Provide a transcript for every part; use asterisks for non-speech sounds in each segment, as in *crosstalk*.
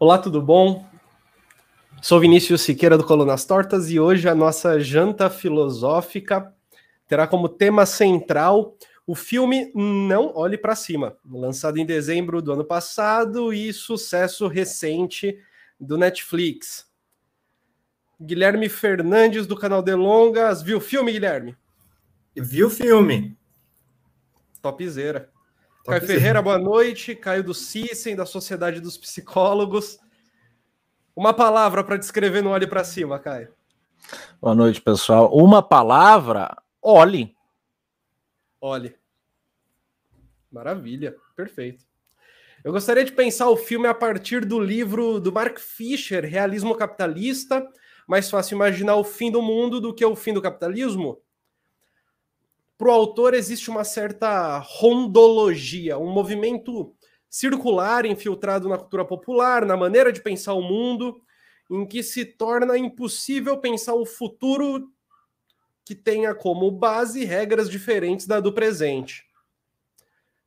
Olá, tudo bom? Sou Vinícius Siqueira do Colunas Tortas e hoje a nossa janta filosófica terá como tema central o filme Não Olhe para Cima, lançado em dezembro do ano passado e sucesso recente do Netflix. Guilherme Fernandes do canal Delongas, viu o filme, Guilherme? Viu o filme. Topzera. Caio Ferreira, boa noite. Caio do Cissem, da Sociedade dos Psicólogos. Uma palavra para descrever no Olhe para Cima, Caio. Boa noite, pessoal. Uma palavra, olhe. Olhe. Maravilha, perfeito. Eu gostaria de pensar o filme a partir do livro do Mark Fisher, Realismo Capitalista. Mais fácil imaginar o fim do mundo do que o fim do capitalismo? Para o autor existe uma certa rondologia, um movimento circular infiltrado na cultura popular, na maneira de pensar o mundo, em que se torna impossível pensar o futuro que tenha como base regras diferentes da do presente.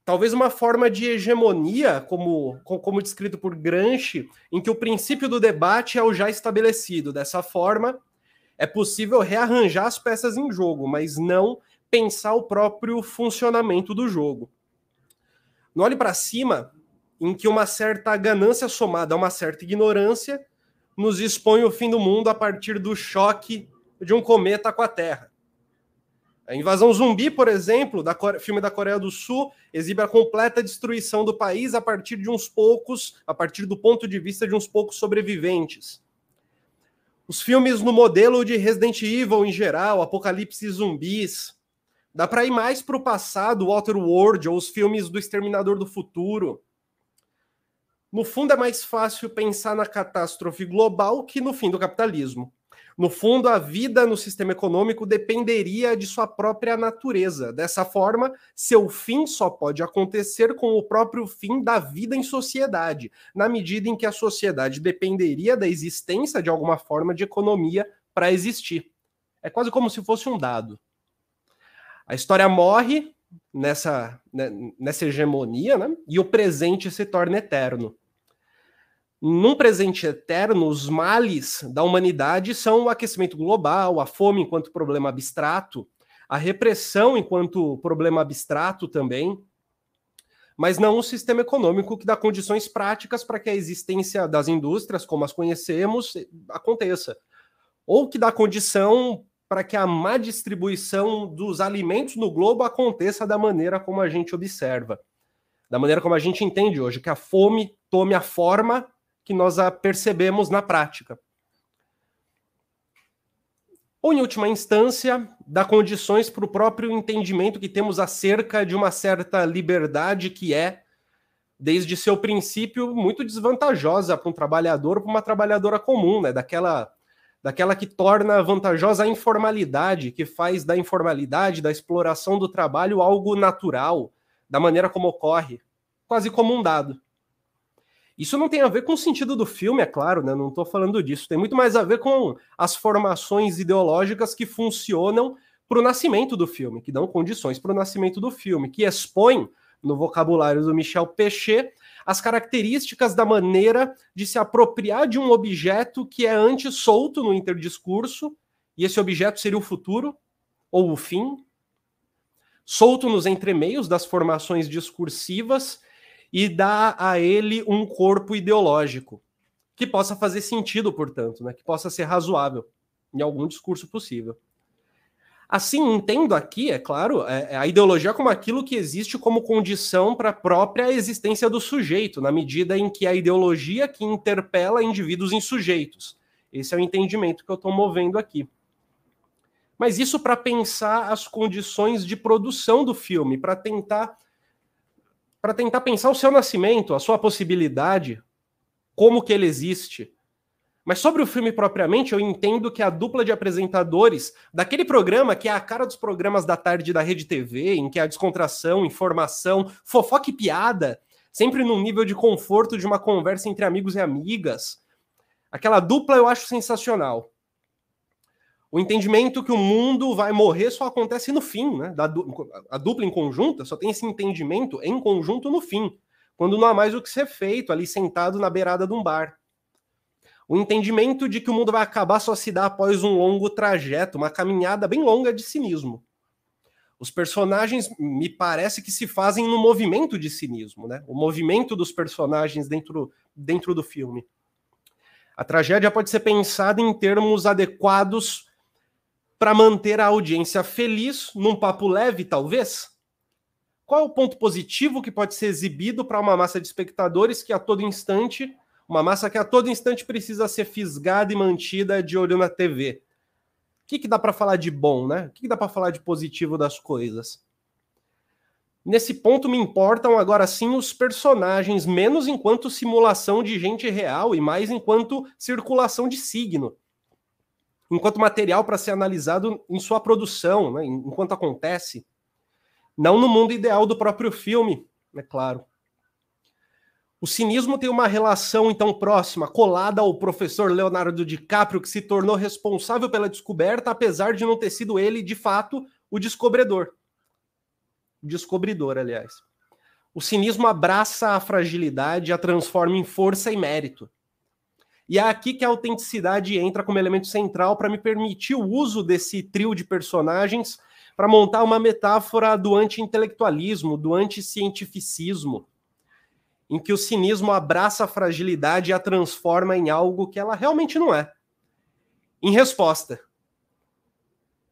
Talvez uma forma de hegemonia, como, como descrito por Gramsci, em que o princípio do debate é o já estabelecido. Dessa forma, é possível rearranjar as peças em jogo, mas não pensar o próprio funcionamento do jogo. No Olhe para Cima, em que uma certa ganância somada a uma certa ignorância nos expõe o fim do mundo a partir do choque de um cometa com a Terra. A invasão zumbi, por exemplo, da filme da Coreia do Sul, exibe a completa destruição do país a partir de uns poucos, a partir do ponto de vista de uns poucos sobreviventes. Os filmes no modelo de Resident Evil em geral, Apocalipse Zumbis, Dá para ir mais para o passado, Waterworld ou os filmes do Exterminador do Futuro. No fundo, é mais fácil pensar na catástrofe global que no fim do capitalismo. No fundo, a vida no sistema econômico dependeria de sua própria natureza. Dessa forma, seu fim só pode acontecer com o próprio fim da vida em sociedade, na medida em que a sociedade dependeria da existência de alguma forma de economia para existir. É quase como se fosse um dado. A história morre nessa, né, nessa hegemonia, né? E o presente se torna eterno. Num presente eterno, os males da humanidade são o aquecimento global, a fome enquanto problema abstrato, a repressão enquanto problema abstrato também, mas não um sistema econômico que dá condições práticas para que a existência das indústrias, como as conhecemos, aconteça. Ou que dá condição para que a má distribuição dos alimentos no globo aconteça da maneira como a gente observa, da maneira como a gente entende hoje, que a fome tome a forma que nós a percebemos na prática. Ou, em última instância, dá condições para o próprio entendimento que temos acerca de uma certa liberdade que é, desde seu princípio, muito desvantajosa para um trabalhador, para uma trabalhadora comum, né? daquela daquela que torna vantajosa a informalidade, que faz da informalidade, da exploração do trabalho algo natural, da maneira como ocorre, quase como um dado. Isso não tem a ver com o sentido do filme, é claro, né? não estou falando disso. Tem muito mais a ver com as formações ideológicas que funcionam para o nascimento do filme, que dão condições para o nascimento do filme, que expõem, no vocabulário do Michel Pechet, as características da maneira de se apropriar de um objeto que é antes solto no interdiscurso, e esse objeto seria o futuro ou o fim, solto nos entremeios das formações discursivas e dá a ele um corpo ideológico que possa fazer sentido, portanto, né, que possa ser razoável em algum discurso possível. Assim, entendo aqui, é claro, é, é, a ideologia como aquilo que existe como condição para a própria existência do sujeito, na medida em que a ideologia que interpela indivíduos em sujeitos. Esse é o entendimento que eu estou movendo aqui. Mas isso para pensar as condições de produção do filme, para tentar para tentar pensar o seu nascimento, a sua possibilidade, como que ele existe, mas sobre o filme propriamente, eu entendo que a dupla de apresentadores daquele programa, que é a cara dos programas da tarde da Rede TV, em que a descontração, informação, fofoca e piada, sempre num nível de conforto de uma conversa entre amigos e amigas. Aquela dupla eu acho sensacional. O entendimento que o mundo vai morrer só acontece no fim, né? Du a dupla em conjunto só tem esse entendimento em conjunto no fim, quando não há mais o que ser feito ali sentado na beirada de um bar. O entendimento de que o mundo vai acabar só se dá após um longo trajeto, uma caminhada bem longa de cinismo. Os personagens me parece que se fazem no movimento de cinismo, né? O movimento dos personagens dentro, dentro do filme. A tragédia pode ser pensada em termos adequados para manter a audiência feliz, num papo leve, talvez? Qual é o ponto positivo que pode ser exibido para uma massa de espectadores que a todo instante, uma massa que a todo instante precisa ser fisgada e mantida de olho na TV? O que, que dá para falar de bom, né? O que, que dá para falar de positivo das coisas? Nesse ponto me importam agora sim os personagens, menos enquanto simulação de gente real e mais enquanto circulação de signo. Enquanto material para ser analisado em sua produção, né, enquanto acontece. Não no mundo ideal do próprio filme, é claro. O cinismo tem uma relação então próxima, colada ao professor Leonardo DiCaprio, que se tornou responsável pela descoberta, apesar de não ter sido ele, de fato, o descobridor descobridor, aliás. O cinismo abraça a fragilidade, a transforma em força e mérito. E é aqui que a autenticidade entra como elemento central para me permitir o uso desse trio de personagens para montar uma metáfora do anti-intelectualismo, do anti-cientificismo, em que o cinismo abraça a fragilidade e a transforma em algo que ela realmente não é. Em resposta.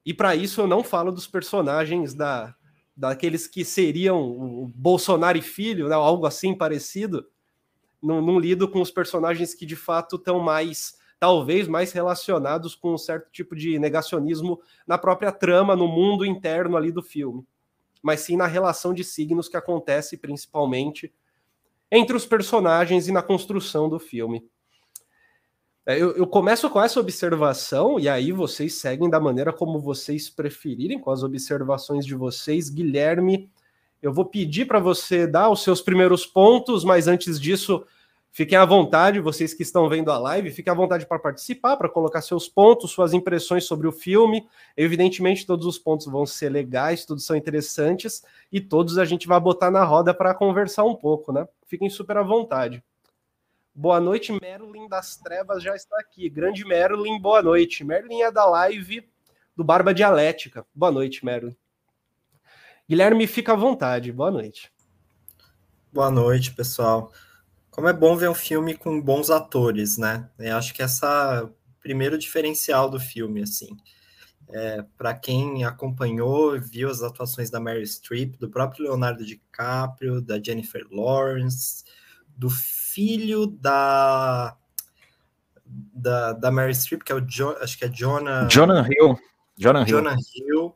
E para isso eu não falo dos personagens da daqueles que seriam o Bolsonaro e filho, né, algo assim parecido, não, não lido com os personagens que de fato estão mais, talvez mais relacionados com um certo tipo de negacionismo na própria trama, no mundo interno ali do filme, mas sim na relação de signos que acontece principalmente entre os personagens e na construção do filme. É, eu, eu, começo com essa observação, e aí vocês seguem da maneira como vocês preferirem, com as observações de vocês. Guilherme, eu vou pedir para você dar os seus primeiros pontos, mas antes disso, fiquem à vontade, vocês que estão vendo a live, fiquem à vontade para participar, para colocar seus pontos, suas impressões sobre o filme. Evidentemente, todos os pontos vão ser legais, todos são interessantes, e todos a gente vai botar na roda para conversar um pouco, né? Fiquem super à vontade. Boa noite, Merlin das Trevas já está aqui. Grande Merlin, boa noite. Merlin é da live do Barba Dialética. Boa noite, Merlin. Guilherme, fica à vontade. Boa noite. Boa noite, pessoal. Como é bom ver um filme com bons atores, né? Eu acho que essa é o primeiro diferencial do filme, assim. É, para quem acompanhou, viu as atuações da Mary Streep, do próprio Leonardo DiCaprio, da Jennifer Lawrence, do filho da da, da Mary Streep, que é o John, acho que é Jonah Jonah Hill. Jonah Hill. Jonah Hill.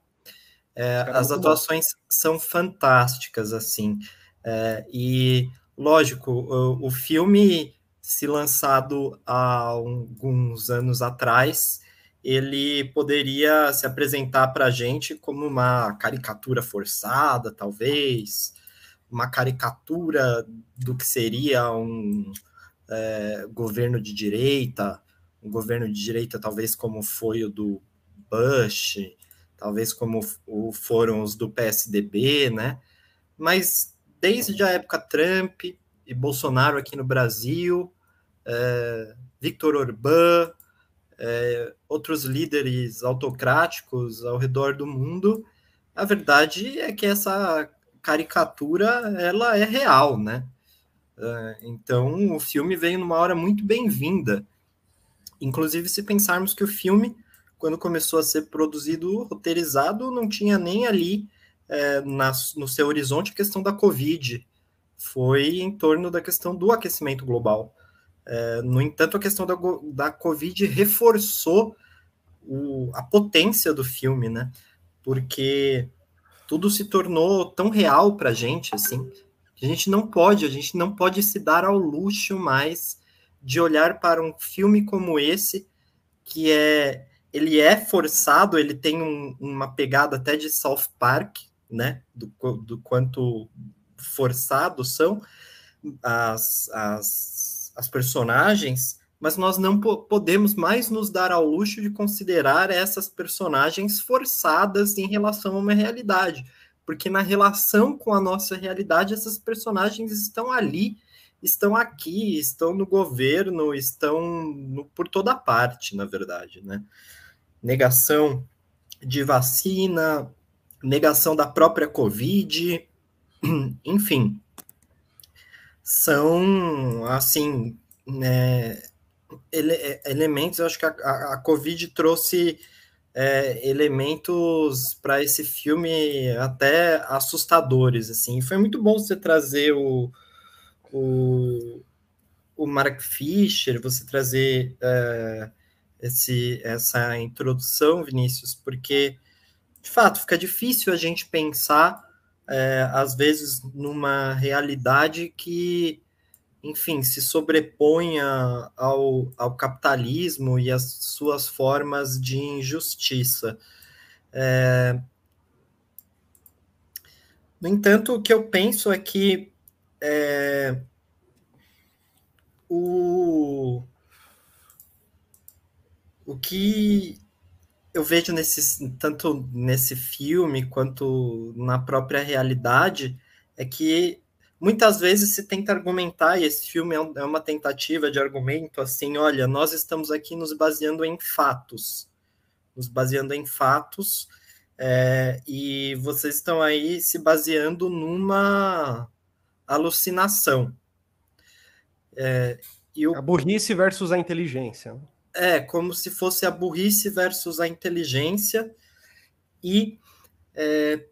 É, as atuações bom. são fantásticas, assim. É, e, lógico, o, o, filme, se lançado há alguns anos atrás, ele poderia se apresentar para a gente como uma caricatura forçada, talvez, uma caricatura do que seria um é, governo de direita, um governo de direita talvez como foi o do Bush, talvez como foram os do PSDB, né? Mas desde a época Trump e Bolsonaro aqui no Brasil, é, Victor Orbán, é, outros líderes autocráticos ao redor do mundo, a verdade é que essa caricatura ela é real, né? Uh, então o filme veio numa hora muito bem-vinda. Inclusive, se pensarmos que o filme, quando começou a ser produzido, roteirizado, não tinha nem ali é, na, no seu horizonte a questão da Covid. Foi em torno da questão do aquecimento global. É, no entanto, a questão da, da Covid reforçou o, a potência do filme, né? Porque tudo se tornou tão real para a gente, assim, que a gente não pode, a gente não pode se dar ao luxo mais de olhar para um filme como esse, que é, ele é forçado, ele tem um, uma pegada até de South Park, né, do, do quanto forçados são as, as, as personagens, mas nós não podemos mais nos dar ao luxo de considerar essas personagens forçadas em relação a uma realidade, porque na relação com a nossa realidade, essas personagens estão ali, estão aqui, estão no governo, estão no, por toda parte, na verdade, né? Negação de vacina, negação da própria Covid, *clears throat* enfim, são, assim, né, ele, elementos, eu acho que a, a, a Covid trouxe é, elementos para esse filme até assustadores, assim. Foi muito bom você trazer o, o, o Mark Fisher, você trazer é, esse, essa introdução, Vinícius, porque, de fato, fica difícil a gente pensar, é, às vezes, numa realidade que enfim, se sobreponha ao, ao capitalismo e às suas formas de injustiça. É... No entanto, o que eu penso é que é... o... o que eu vejo nesse, tanto nesse filme quanto na própria realidade é que muitas vezes se tenta argumentar, e esse filme é, é uma tentativa de argumento assim: olha, nós estamos aqui nos baseando em fatos, nos baseando em fatos, é, e vocês estão aí se baseando numa alucinação. É, e o... A burrice versus a inteligência. É, como se fosse a burrice versus a inteligência, e é,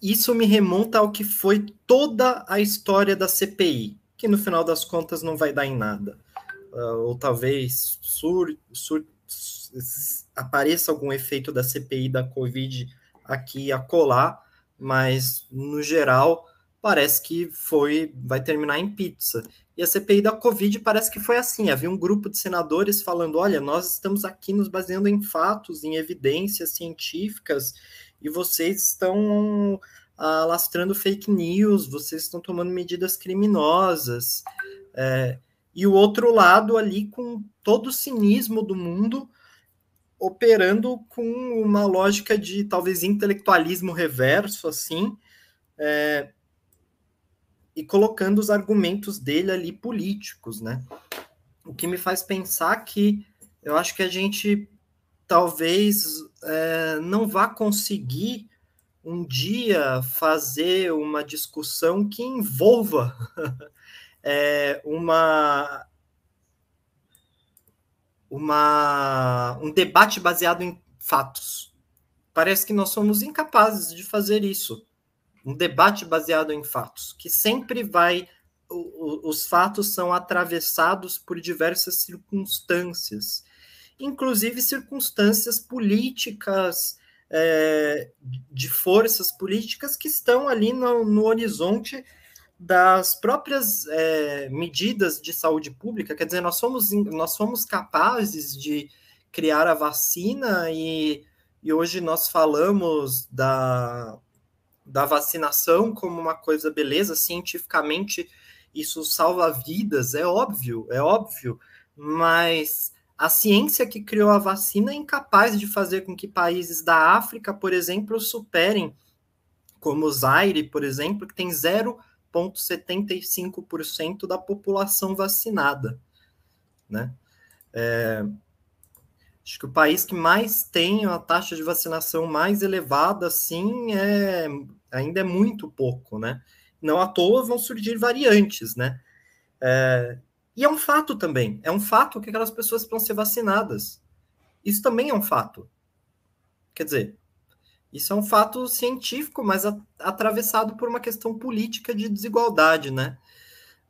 isso me remonta ao que foi toda a história da CPI, que no final das contas não vai dar em nada. Uh, ou talvez sur, sur, apareça algum efeito da CPI da Covid aqui a colar, mas no geral parece que foi vai terminar em pizza. E a CPI da Covid parece que foi assim: havia um grupo de senadores falando: olha, nós estamos aqui nos baseando em fatos, em evidências científicas, e vocês estão alastrando fake news, vocês estão tomando medidas criminosas. É, e o outro lado ali com todo o cinismo do mundo operando com uma lógica de talvez intelectualismo reverso, assim, é, e colocando os argumentos dele ali políticos, né? O que me faz pensar que eu acho que a gente talvez é, não vá conseguir um dia fazer uma discussão que envolva *laughs* é, uma, uma, um debate baseado em fatos. Parece que nós somos incapazes de fazer isso. Um debate baseado em fatos, que sempre vai. os fatos são atravessados por diversas circunstâncias inclusive circunstâncias políticas, é, de forças políticas que estão ali no, no horizonte das próprias é, medidas de saúde pública. Quer dizer, nós somos, nós somos capazes de criar a vacina e, e hoje nós falamos da, da vacinação como uma coisa beleza, cientificamente isso salva vidas, é óbvio, é óbvio, mas a ciência que criou a vacina é incapaz de fazer com que países da África, por exemplo, superem, como o Zaire, por exemplo, que tem 0,75% da população vacinada. Né? É, acho que o país que mais tem a taxa de vacinação mais elevada, assim, é, ainda é muito pouco, né? Não à toa vão surgir variantes, né? É, e é um fato também. É um fato que aquelas pessoas vão ser vacinadas. Isso também é um fato. Quer dizer, isso é um fato científico, mas atravessado por uma questão política de desigualdade, né?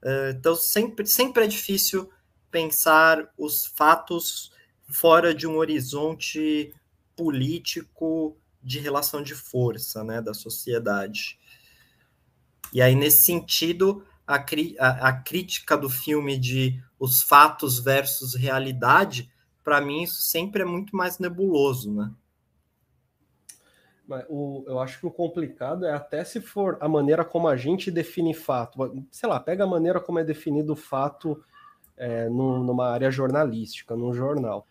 É, então, sempre, sempre é difícil pensar os fatos fora de um horizonte político de relação de força, né, da sociedade. E aí, nesse sentido, a, a, a crítica do filme de os fatos versus realidade, para mim isso sempre é muito mais nebuloso, né? O, eu acho que o complicado é até se for a maneira como a gente define fato. Sei lá, pega a maneira como é definido o fato é, numa área jornalística, num jornal.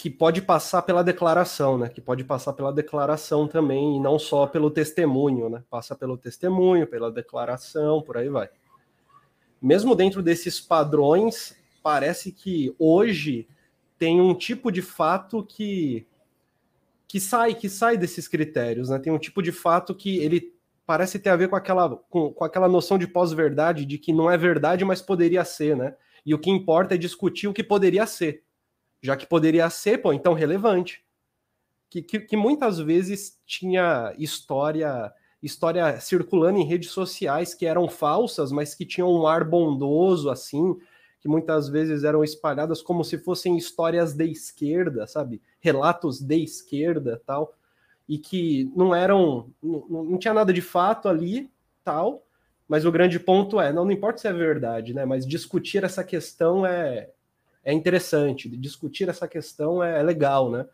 Que pode passar pela declaração, né? Que pode passar pela declaração também, e não só pelo testemunho, né? Passa pelo testemunho, pela declaração, por aí vai. Mesmo dentro desses padrões, parece que hoje tem um tipo de fato que que sai, que sai desses critérios, né? Tem um tipo de fato que ele parece ter a ver com aquela, com, com aquela noção de pós-verdade, de que não é verdade, mas poderia ser, né? E o que importa é discutir o que poderia ser já que poderia ser, pô, então relevante. Que, que, que, muitas vezes tinha história história circulando em redes sociais que eram falsas, mas que tinham um ar bondoso, assim, que muitas vezes eram espalhadas como se fossem histórias de esquerda, sabe? Relatos de esquerda, tal, e que não eram, não, não tinha nada de fato ali, tal, mas o grande ponto é, não, não importa se é verdade, né? Mas discutir essa questão é, é interessante, discutir essa questão é, é legal, né?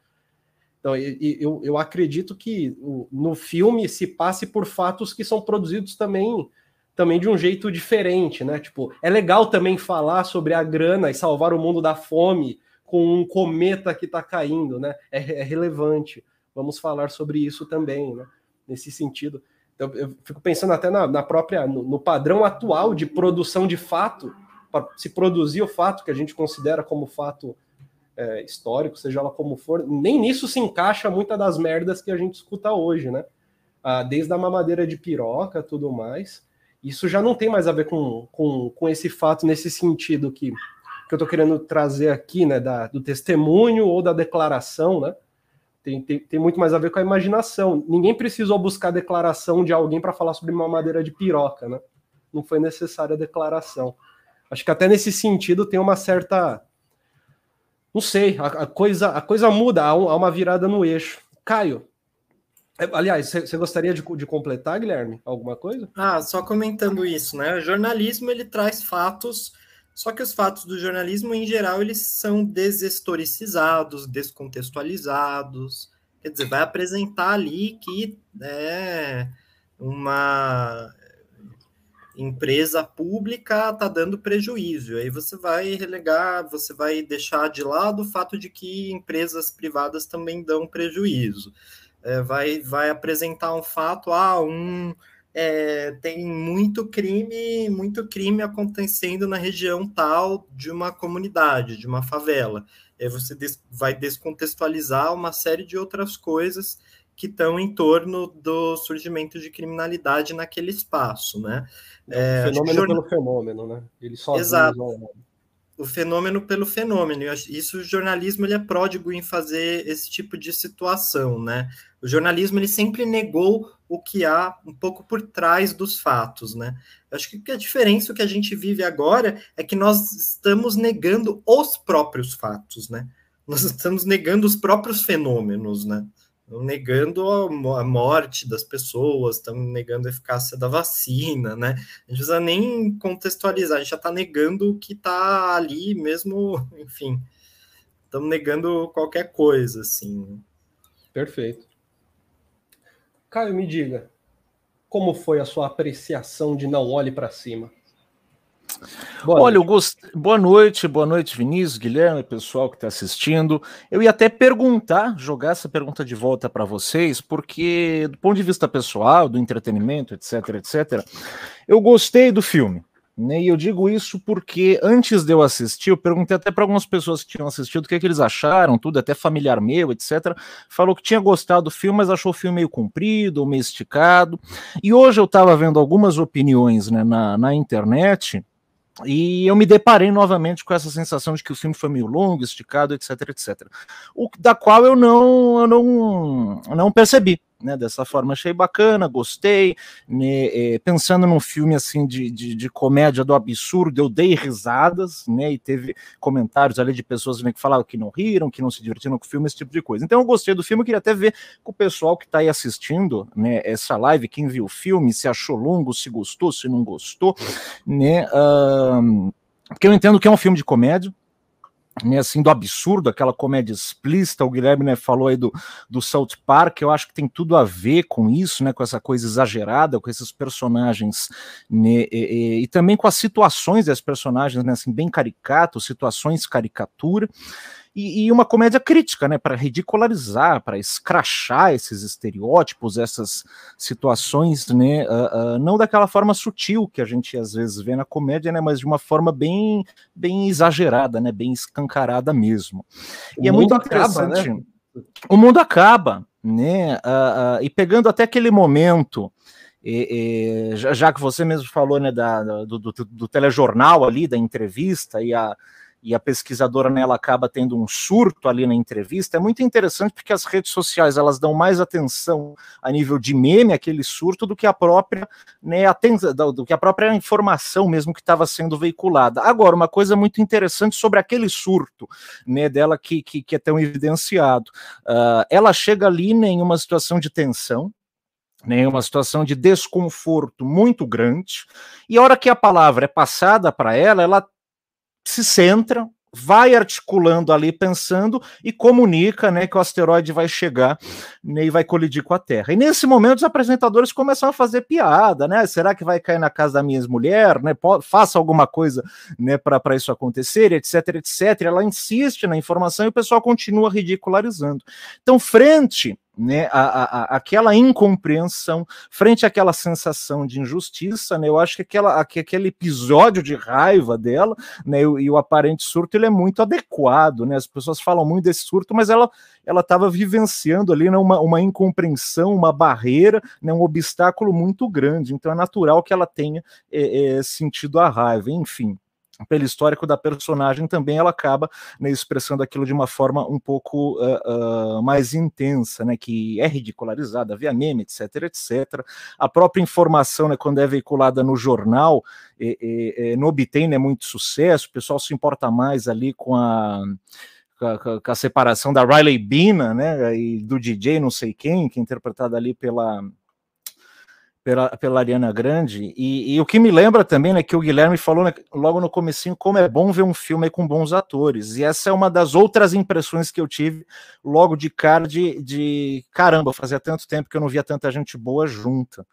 Então, eu, eu acredito que no filme se passe por fatos que são produzidos também também de um jeito diferente, né? Tipo, é legal também falar sobre a grana e salvar o mundo da fome com um cometa que está caindo, né? É, é, relevante. Vamos falar sobre isso também, né? Nesse sentido. Então, eu fico pensando até na, na própria no, no padrão atual de produção de fato para se produzir o fato que a gente considera como fato é, histórico, seja lá como for, nem nisso se encaixa muita das merdas que a gente escuta hoje, né? Ah, desde a mamadeira de piroca, tudo mais. Isso já não tem mais a ver com, com, com esse fato nesse sentido que, que eu estou querendo trazer aqui, né? Da, do testemunho ou da declaração, né? Tem, tem, tem, muito mais a ver com a imaginação. Ninguém precisou buscar a declaração de alguém para falar sobre mamadeira de piroca, né? Não foi necessária a declaração. Acho que até nesse sentido tem uma certa. Não sei, a, a coisa, a coisa muda, há, um, há, uma virada no eixo. Caio, é, aliás, você gostaria de, de, completar, Guilherme, alguma coisa? Ah, só comentando isso, né? O jornalismo ele traz fatos, só que os fatos do jornalismo, em geral, eles são deshistoricizados, descontextualizados. Quer dizer, vai apresentar ali que é uma empresa pública está dando prejuízo. Aí você vai relegar, você vai deixar de lado o fato de que empresas privadas também dão prejuízo. É, vai, vai apresentar um fato, ah, um é, tem muito crime, muito crime acontecendo na região tal de uma comunidade, de uma favela. Aí você des, vai descontextualizar uma série de outras coisas que estão em torno do surgimento de criminalidade naquele espaço, né? É, fenômeno jornal... pelo fenômeno, né? Ele só Exato. O fenômeno pelo fenômeno. Isso o jornalismo ele é pródigo em fazer esse tipo de situação, né? O jornalismo ele sempre negou o que há um pouco por trás dos fatos, né? Eu acho que a diferença que a gente vive agora é que nós estamos negando os próprios fatos, né? Nós estamos negando os próprios fenômenos, né? Negando a morte das pessoas, estamos negando a eficácia da vacina, né? A gente precisa nem contextualizar, a gente já está negando o que está ali mesmo, *laughs* enfim, estamos negando qualquer coisa, assim. Perfeito. Caio, me diga, como foi a sua apreciação de Não Olhe para Cima? Boa Olha. Gost... boa noite, boa noite, Vinícius, Guilherme, pessoal que está assistindo. Eu ia até perguntar, jogar essa pergunta de volta para vocês, porque do ponto de vista pessoal, do entretenimento, etc, etc, eu gostei do filme. Né? E eu digo isso porque antes de eu assistir, eu perguntei até para algumas pessoas que tinham assistido o que, é que eles acharam, tudo, até familiar meu, etc. Falou que tinha gostado do filme, mas achou o filme meio comprido, meio esticado. E hoje eu estava vendo algumas opiniões né, na, na internet e eu me deparei novamente com essa sensação de que o filme foi meio longo, esticado, etc, etc. O da qual eu não, eu não, não percebi né, dessa forma. Achei bacana, gostei. Né, é, pensando num filme assim de, de, de, comédia do absurdo, eu dei risadas, né? E teve comentários ali de pessoas né, que falavam que não riram, que não se divertiram com o filme, esse tipo de coisa. Então eu gostei do filme, eu queria até ver com o pessoal que está aí assistindo né, essa live, quem viu o filme, se achou longo, se gostou, se não gostou, né? Uh, porque eu entendo que é um filme de comédia, né, assim, do absurdo, aquela comédia explícita, o Guilherme né, falou aí do, do South Park, eu acho que tem tudo a ver com isso, né, com essa coisa exagerada, com esses personagens, né, e, e, e também com as situações das personagens, né, assim, bem caricatos, situações caricatura, e, e uma comédia crítica, né, para ridicularizar, para escrachar esses estereótipos, essas situações, né, uh, uh, não daquela forma sutil que a gente às vezes vê na comédia, né, mas de uma forma bem, bem exagerada, né, bem escancarada mesmo. O e é muito interessante. Acaba, né? O mundo acaba, né, uh, e pegando até aquele momento e, e, já, que você mesmo falou né, da, do, do, do, telejornal ali, da entrevista, e a, e a pesquisadora nela acaba tendo um surto ali na entrevista, é muito interessante porque as redes sociais elas dão mais atenção a nível de meme, aquele surto, do que a própria, né, atenção, do que a própria informação mesmo que estava sendo veiculada. Agora, uma coisa muito interessante sobre aquele surto né, dela que, que, que é tão evidenciado. Uh, ela chega ali né, em uma situação de tensão, né, uma situação de desconforto muito grande, e a hora que a palavra é passada para ela, ela se centra, vai articulando ali, pensando e comunica né, que o asteroide vai chegar né, e vai colidir com a Terra. E nesse momento os apresentadores começam a fazer piada, né? Será que vai cair na casa da minha ex-mulher? Né? Faça alguma coisa né, para isso acontecer, etc, etc. Ela insiste na informação e o pessoal continua ridicularizando. Então, frente né, a, a, aquela incompreensão, frente àquela sensação de injustiça, né, eu acho que, aquela, que aquele episódio de raiva dela né, e, e, o aparente surto ele é muito adequado, né, as pessoas falam muito desse surto, mas ela ela estava vivenciando ali né, uma, uma incompreensão, uma barreira, né, um obstáculo muito grande, então é natural que ela tenha é, é, sentido a raiva, enfim pelo histórico da personagem também ela acaba né, expressando aquilo de uma forma um pouco uh, uh, mais intensa, né, que é ridicularizada via meme, etc, etc. A própria informação, né, quando é veiculada no jornal, não obtém né, muito sucesso, o pessoal se importa mais ali com a com a, com a separação da Riley Bina, né, e do DJ não sei quem, que é interpretada ali pela pela, pela Ariana Grande, e, e, o que me lembra também, né, que o Guilherme falou né, logo no comecinho, como é bom ver um filme com bons atores, e essa é uma das outras impressões que eu tive logo de cara de, de caramba, fazia tanto tempo que eu não via tanta gente boa junta,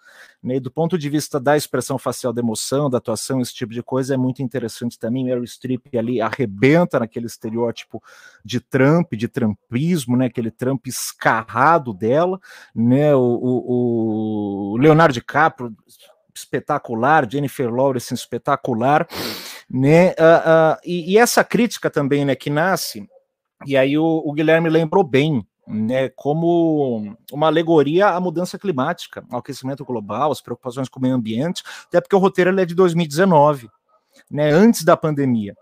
né, do ponto de vista da expressão facial da emoção, da atuação, esse tipo de coisa, é muito interessante também, Meryl Streep ali arrebenta naquele estereótipo de Trump, de trumpismo, né, aquele Trump escarrado dela, né, o, o, o Leonardo DiCaprio espetacular, Jennifer Lawrence espetacular, né? Uh, uh, e, e, essa crítica também, né, que nasce, e aí o, o, Guilherme lembrou bem, né, como uma alegoria à mudança climática, ao aquecimento global, as preocupações com o meio ambiente, até porque o roteiro é de 2019, né, antes da pandemia.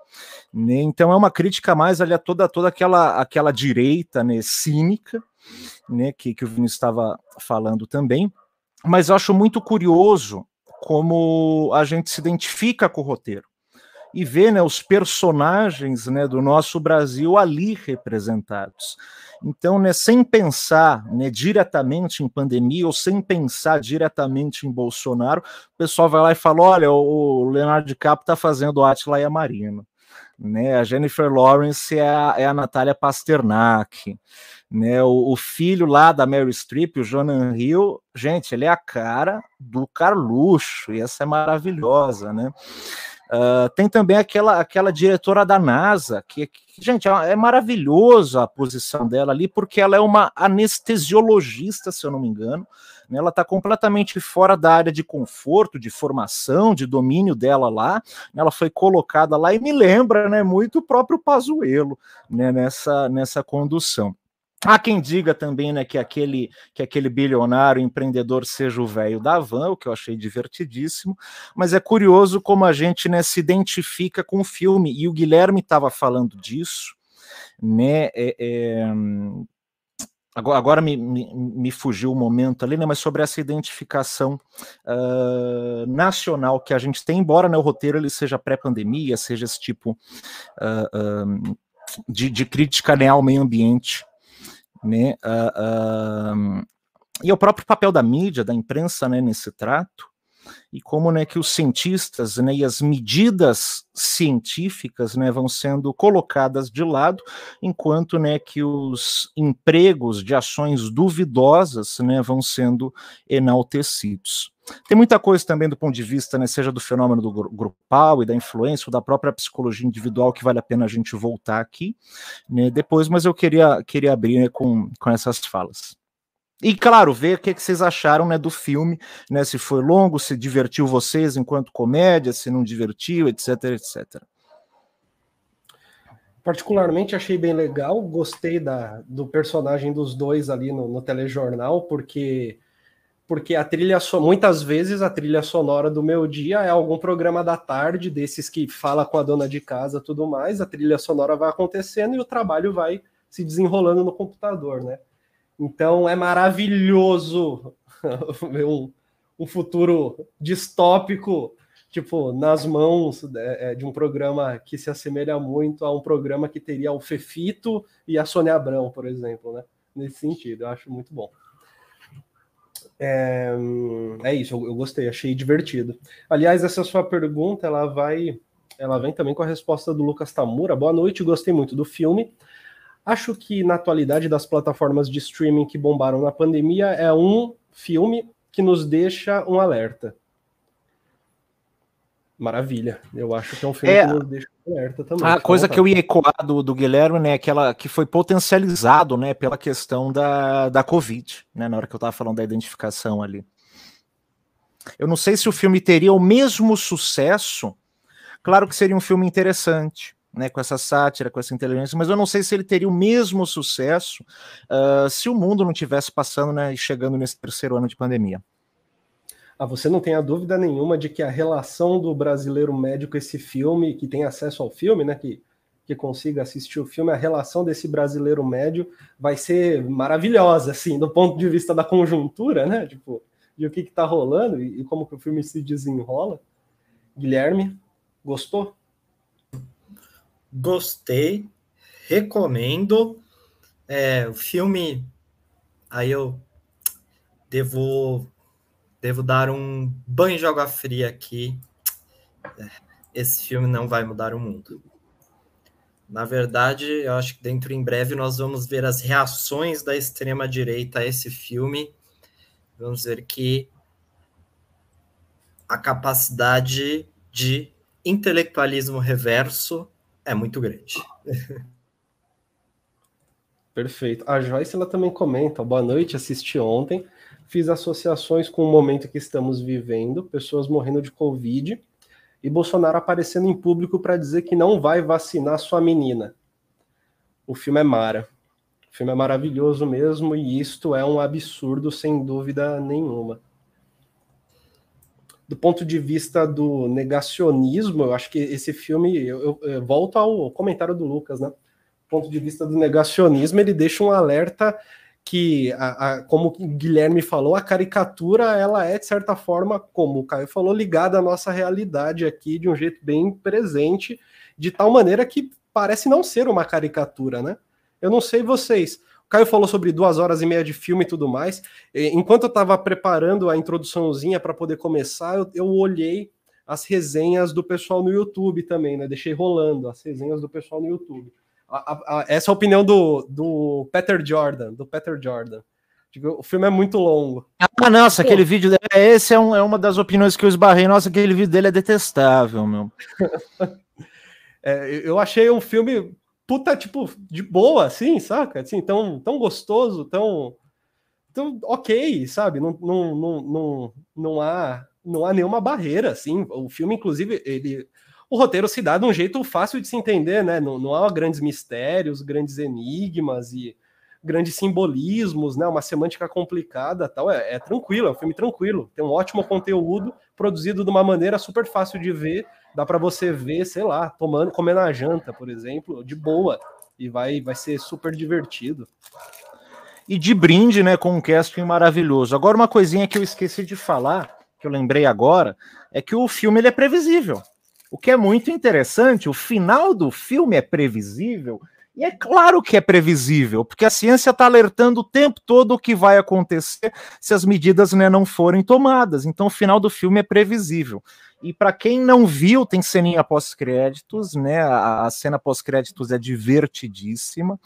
Né, então é uma crítica mais ali a toda, toda aquela, aquela direita né, cínica, né, que, que o Vinícius estava falando também, mas eu acho muito curioso como a gente se identifica com o roteiro e vê né, os personagens né, do nosso Brasil ali representados. Então, né, sem pensar né, diretamente em pandemia ou sem pensar diretamente em Bolsonaro, o pessoal vai lá e fala: olha, o Leonardo DiCaprio está fazendo Atila e a Marina. Né, a Jennifer Lawrence é a, é a Natália Pasternak né? O, o, filho lá da Mary Streep, o Jonah Hill, gente, ele é a cara do Carluxo, e essa é maravilhosa, né? Uh, tem também aquela, aquela diretora da NASA, que, que, gente, é, maravilhosa a posição dela ali, porque ela é uma anestesiologista, se eu não me engano, né? ela está completamente fora da área de conforto, de formação, de domínio dela lá, né? ela foi colocada lá e me lembra né, muito o próprio Pazuello né, nessa, nessa condução. Há quem diga também né, que, aquele, que aquele bilionário empreendedor seja o velho da van, o que eu achei divertidíssimo, mas é curioso como a gente né, se identifica com o filme, e o Guilherme estava falando disso, né? É, é, agora, agora me, me, me, fugiu o momento ali, né? Mas sobre essa identificação uh, nacional que a gente tem, embora né, o roteiro ele seja pré-pandemia, seja esse tipo uh, de, de crítica né, ao meio ambiente né? Uh, uh, e o próprio papel da mídia, da imprensa, né, nesse trato, e como né, que os cientistas né, e as medidas científicas né, vão sendo colocadas de lado, enquanto né, que os empregos de ações duvidosas né, vão sendo enaltecidos. Tem muita coisa também do ponto de vista, né, seja do fenômeno do grupal e da influência, ou da própria psicologia individual, que vale a pena a gente voltar aqui né, depois, mas eu queria, queria abrir né, com, com essas falas. E claro, ver o que, que vocês acharam né, do filme, né? Se foi longo, se divertiu vocês enquanto comédia, se não divertiu, etc, etc. Particularmente achei bem legal, gostei da, do personagem dos dois ali no, no telejornal, porque porque a trilha muitas vezes a trilha sonora do meu dia é algum programa da tarde desses que fala com a dona de casa tudo mais a trilha sonora vai acontecendo e o trabalho vai se desenrolando no computador né então é maravilhoso *laughs* ver um, um futuro distópico, tipo, nas mãos é, é, de um programa que se assemelha muito a um programa que teria o Fefito e a Sônia Abrão, por exemplo, né? Nesse sentido, eu acho muito bom. É, é isso, eu, eu, gostei, achei divertido. Aliás, essa sua pergunta, ela vai, ela vem também com a resposta do Lucas Tamura. Boa noite, gostei muito do filme. Acho que na atualidade das plataformas de streaming que bombaram na pandemia é um filme que nos deixa um alerta. Maravilha. Eu acho que é um filme é, que nos deixa um alerta também. A coisa que eu ia ecoar do, do Guilherme, né, aquela que foi potencializado, né, pela questão da, da Covid, né, na hora que eu estava falando da identificação ali. Eu não sei se o filme teria o mesmo sucesso. Claro que seria um filme interessante, né, com essa sátira, com essa inteligência, mas eu não sei se ele teria o mesmo sucesso uh, se o mundo não tivesse passando né, e chegando nesse terceiro ano de pandemia. Ah, você não tem a dúvida nenhuma de que a relação do brasileiro médio com esse filme, que tem acesso ao filme, né, que, que consiga assistir o filme, a relação desse brasileiro médio vai ser maravilhosa, assim, do ponto de vista da conjuntura, né, tipo, de o que está rolando e, e como que o filme se desenrola. Guilherme, gostou? Gostei, recomendo. É, o filme, aí eu devo, devo dar um banho de água fria aqui. É, esse filme não vai mudar o mundo. Na verdade, eu acho que dentro em breve nós vamos ver as reações da extrema direita a esse filme. Vamos ver que a capacidade de intelectualismo reverso é muito grande. Perfeito. A Joyce ela também comenta: boa noite, assisti ontem, fiz associações com o momento que estamos vivendo, pessoas morrendo de Covid e Bolsonaro aparecendo em público para dizer que não vai vacinar sua menina. O filme é mara. O filme é maravilhoso mesmo e isto é um absurdo, sem dúvida nenhuma do ponto de vista do negacionismo, eu acho que esse filme, eu, eu, eu, volto ao comentário do Lucas, né? Do ponto de vista do negacionismo, ele deixa um alerta que, a, a, como o Guilherme falou, a caricatura ela é, de certa forma, como o Caio falou, ligada à nossa realidade aqui de um jeito bem presente, de tal maneira que parece não ser uma caricatura, né? Eu não sei vocês, Caio falou sobre duas horas e meia de filme e tudo mais. Enquanto eu estava preparando a introduçãozinha para poder começar, eu, eu, olhei as resenhas do pessoal no YouTube também, né? Deixei rolando as resenhas do pessoal no YouTube. A, a, a, essa é a opinião do, do Peter Jordan, do Peter Jordan. O filme é muito longo. Ah, nossa, Pô. aquele vídeo dele, esse é, um, é uma das opiniões que eu esbarrei. Nossa, aquele vídeo dele é detestável, meu. *laughs* é, eu achei um filme puta, tipo, de boa, assim, saca? Assim, tão, tão gostoso, tão, tão ok, sabe? Não, não, não, não, não, há, não há nenhuma barreira, assim. O filme, inclusive, ele... O roteiro se dá de um jeito fácil de se entender, né? Não, não há grandes mistérios, grandes enigmas e grandes simbolismos, né? Uma semântica complicada, tal. É, é tranquilo, é um filme tranquilo. Tem um ótimo conteúdo produzido de uma maneira super fácil de ver dá para você ver, sei lá, tomando, comendo a janta, por exemplo, de boa. E vai, vai ser super divertido. E de brinde, né, com um casting maravilhoso. Agora, uma coisinha que eu esqueci de falar, que eu lembrei agora, é que o filme ele é previsível. O que é muito interessante, o final do filme é previsível E é claro que é previsível, porque a ciência está alertando o tempo todo o que vai acontecer se as medidas né, não forem tomadas. Então, o final do filme é previsível. E para quem não viu, tem ceninha pós-créditos, né? A, a cena pós-créditos é divertidíssima,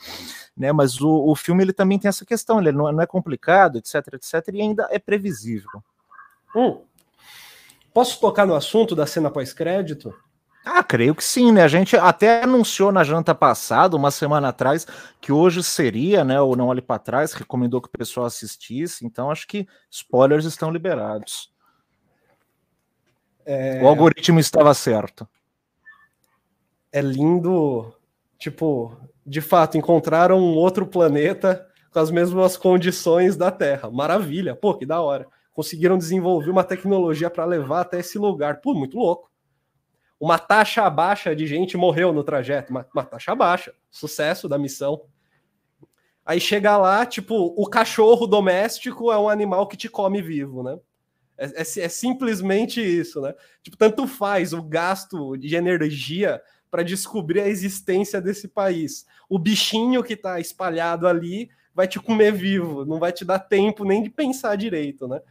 né? Mas o, o filme ele também tem essa questão, ele não, não é complicado, etc, etc, e ainda é previsível. Hum. Posso tocar no assunto da cena pós-crédito? Ah, creio que sim, né? A gente até anunciou na janta passada, uma semana atrás, que hoje seria, né? Ou não ali para trás, recomendou que o pessoal assistisse. Então, acho que spoilers estão liberados. É... O algoritmo estava certo. É lindo, tipo, de fato, encontraram um outro planeta com as mesmas condições da Terra. Maravilha, pô, que da hora. Conseguiram desenvolver uma tecnologia para levar até esse lugar. Pô, muito louco. Uma taxa baixa de gente morreu no trajeto, uma, uma taxa baixa. Sucesso da missão. Aí chega lá, tipo, o cachorro doméstico é um animal que te come vivo, né? É, é, é, simplesmente isso, né? Tipo, tanto faz o gasto de energia para descobrir a existência desse país. O bichinho que está espalhado ali vai te comer vivo, não vai te dar tempo nem de pensar direito, né?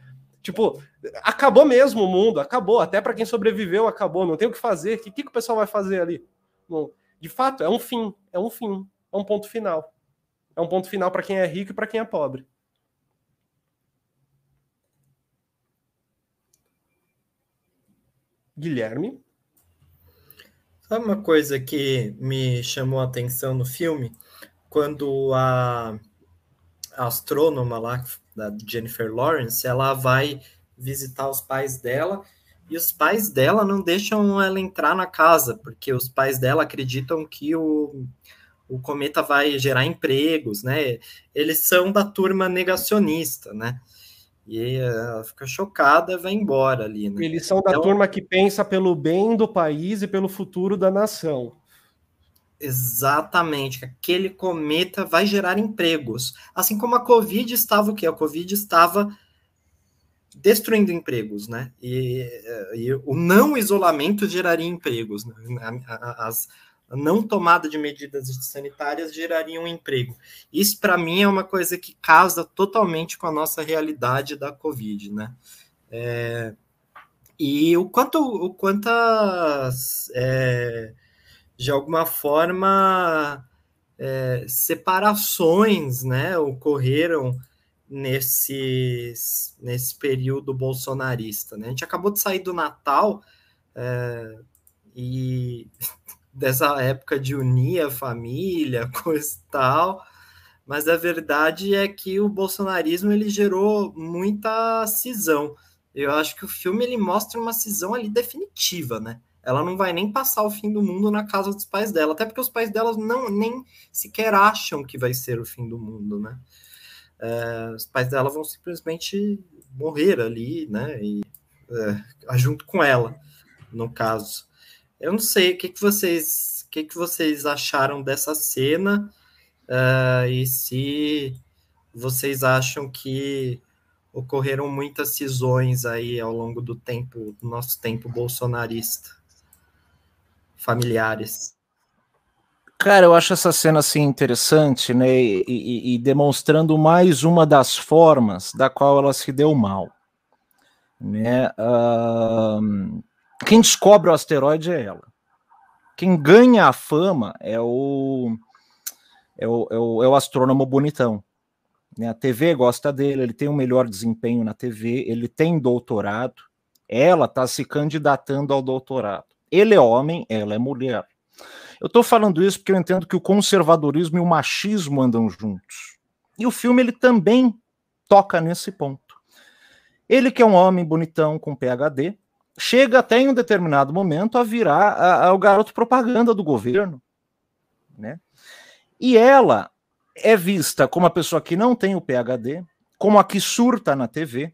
Tipo, acabou mesmo o mundo, acabou. Até para quem sobreviveu, acabou. Não tem o que fazer. O que, que o pessoal vai fazer ali? De fato, é um fim. É um fim. É um ponto final. É um ponto final para quem é rico e para quem é pobre. Guilherme. Sabe uma coisa que me chamou a atenção no filme? Quando a, astrônoma lá, da Jennifer Lawrence, ela vai visitar os pais dela e os pais dela não deixam ela entrar na casa, porque os pais dela acreditam que o, o cometa vai gerar empregos, né? Eles são da turma negacionista, né? E ela fica chocada e vai embora ali. Né? Eles são da então, turma que pensa pelo bem do país e pelo futuro da nação. Exatamente, aquele cometa vai gerar empregos. Assim como a Covid estava o quê? A Covid estava destruindo empregos, né? E, e o não isolamento geraria empregos. Né? As, não tomada de medidas sanitárias geraria um emprego. Isso, para mim, é uma coisa que casa totalmente com a nossa realidade da Covid, né? É, e o quanto, o quantas, é, de alguma forma, é, separações, né, ocorreram nesse, nesse período bolsonarista, né? A gente acabou de sair do Natal é, e *laughs* dessa época de unir a família, *laughs* coisa e tal. Mas a verdade é que o bolsonarismo ele gerou muita cisão. Eu acho que o filme ele mostra uma cisão ali definitiva, né? Ela não vai nem passar o fim do mundo na casa dos pais dela, até porque os pais dela não nem sequer acham que vai ser o fim do mundo, né? É, os pais dela vão simplesmente morrer ali, né? E é, junto com ela, no caso. Eu não sei o que, que vocês o que, que vocês acharam dessa cena uh, e se vocês acham que ocorreram muitas cisões aí ao longo do tempo, do nosso tempo bolsonarista, familiares. Cara, eu acho essa cena assim interessante, né? E, e, e, demonstrando mais uma das formas da qual ela se deu mal, né? Uh, quem descobre o asteroide é ela. Quem ganha a fama é o, é o, é o, é o astrônomo bonitão. Né? A TV gosta dele, ele tem o um melhor desempenho na TV, ele tem doutorado, ela está se candidatando ao doutorado. Ele é homem, ela é mulher. Eu estou falando isso porque eu entendo que o conservadorismo e o machismo andam juntos. E o filme ele também toca nesse ponto. Ele que é um homem bonitão com PhD, chega até em um determinado momento a virar a, a, o garoto propaganda do governo, né? E ela é vista como a pessoa que não tem o PhD, como a que surta na TV,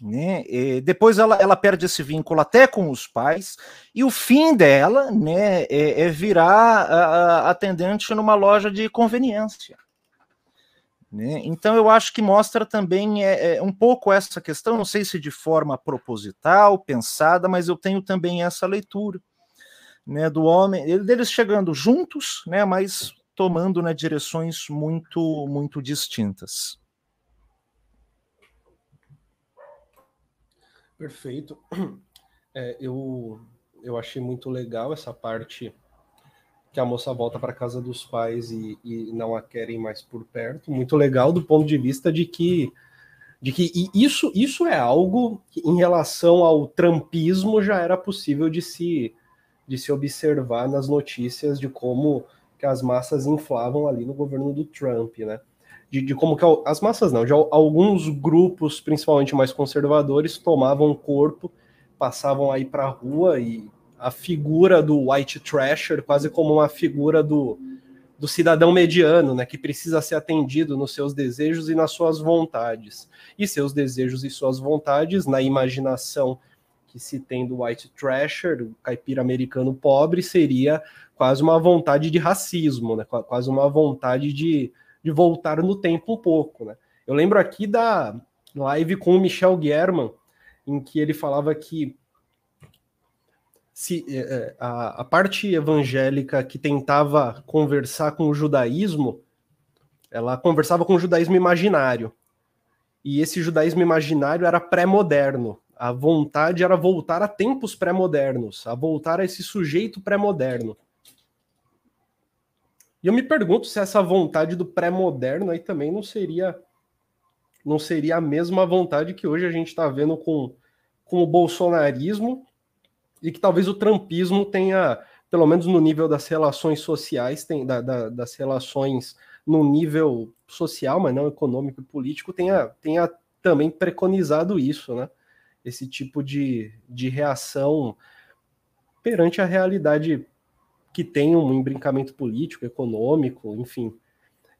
né? E depois ela, ela perde esse vínculo até com os pais, e o fim dela né, é, é virar a, a atendente numa loja de conveniência. Né? Então, eu acho que mostra também é, é, um pouco essa questão, não sei se de forma proposital, pensada, mas eu tenho também essa leitura né, do homem, deles chegando juntos, né, mas tomando né, direções muito, muito distintas. Perfeito. É, eu, eu achei muito legal essa parte que a moça volta para casa dos pais e, e, não a querem mais por perto. Muito legal do ponto de vista de que de que isso isso é algo que, em relação ao trumpismo já era possível de se de se observar nas notícias de como que as massas inflavam ali no governo do Trump, né? De, de como que as massas não, de alguns grupos, principalmente mais conservadores, tomavam corpo, passavam aí para a rua e a figura do white trasher quase como uma figura do, do cidadão mediano, né, que precisa ser atendido nos seus desejos e nas suas vontades. E seus desejos e suas vontades, na imaginação que se tem do white trasher, o caipira americano pobre, seria quase uma vontade de racismo, né? quase uma vontade de, de voltar no tempo um pouco. Né? Eu lembro aqui da live com o Michel German, em que ele falava que se é, é, a, a parte evangélica que tentava conversar com o judaísmo, ela conversava com o judaísmo imaginário. E esse judaísmo imaginário era pré-moderno. A vontade era voltar a tempos pré-modernos, a voltar a esse sujeito pré-moderno. E eu me pergunto se essa vontade do pré-moderno aí também não seria não seria a mesma vontade que hoje a gente está vendo com, com o bolsonarismo e que talvez o trumpismo tenha, pelo menos no nível das relações sociais, tem, da, da, das relações no nível social, mas não econômico e político, tenha, tenha também preconizado isso, né? Esse tipo de, de reação perante a realidade que tem um embrincamento político, econômico, enfim.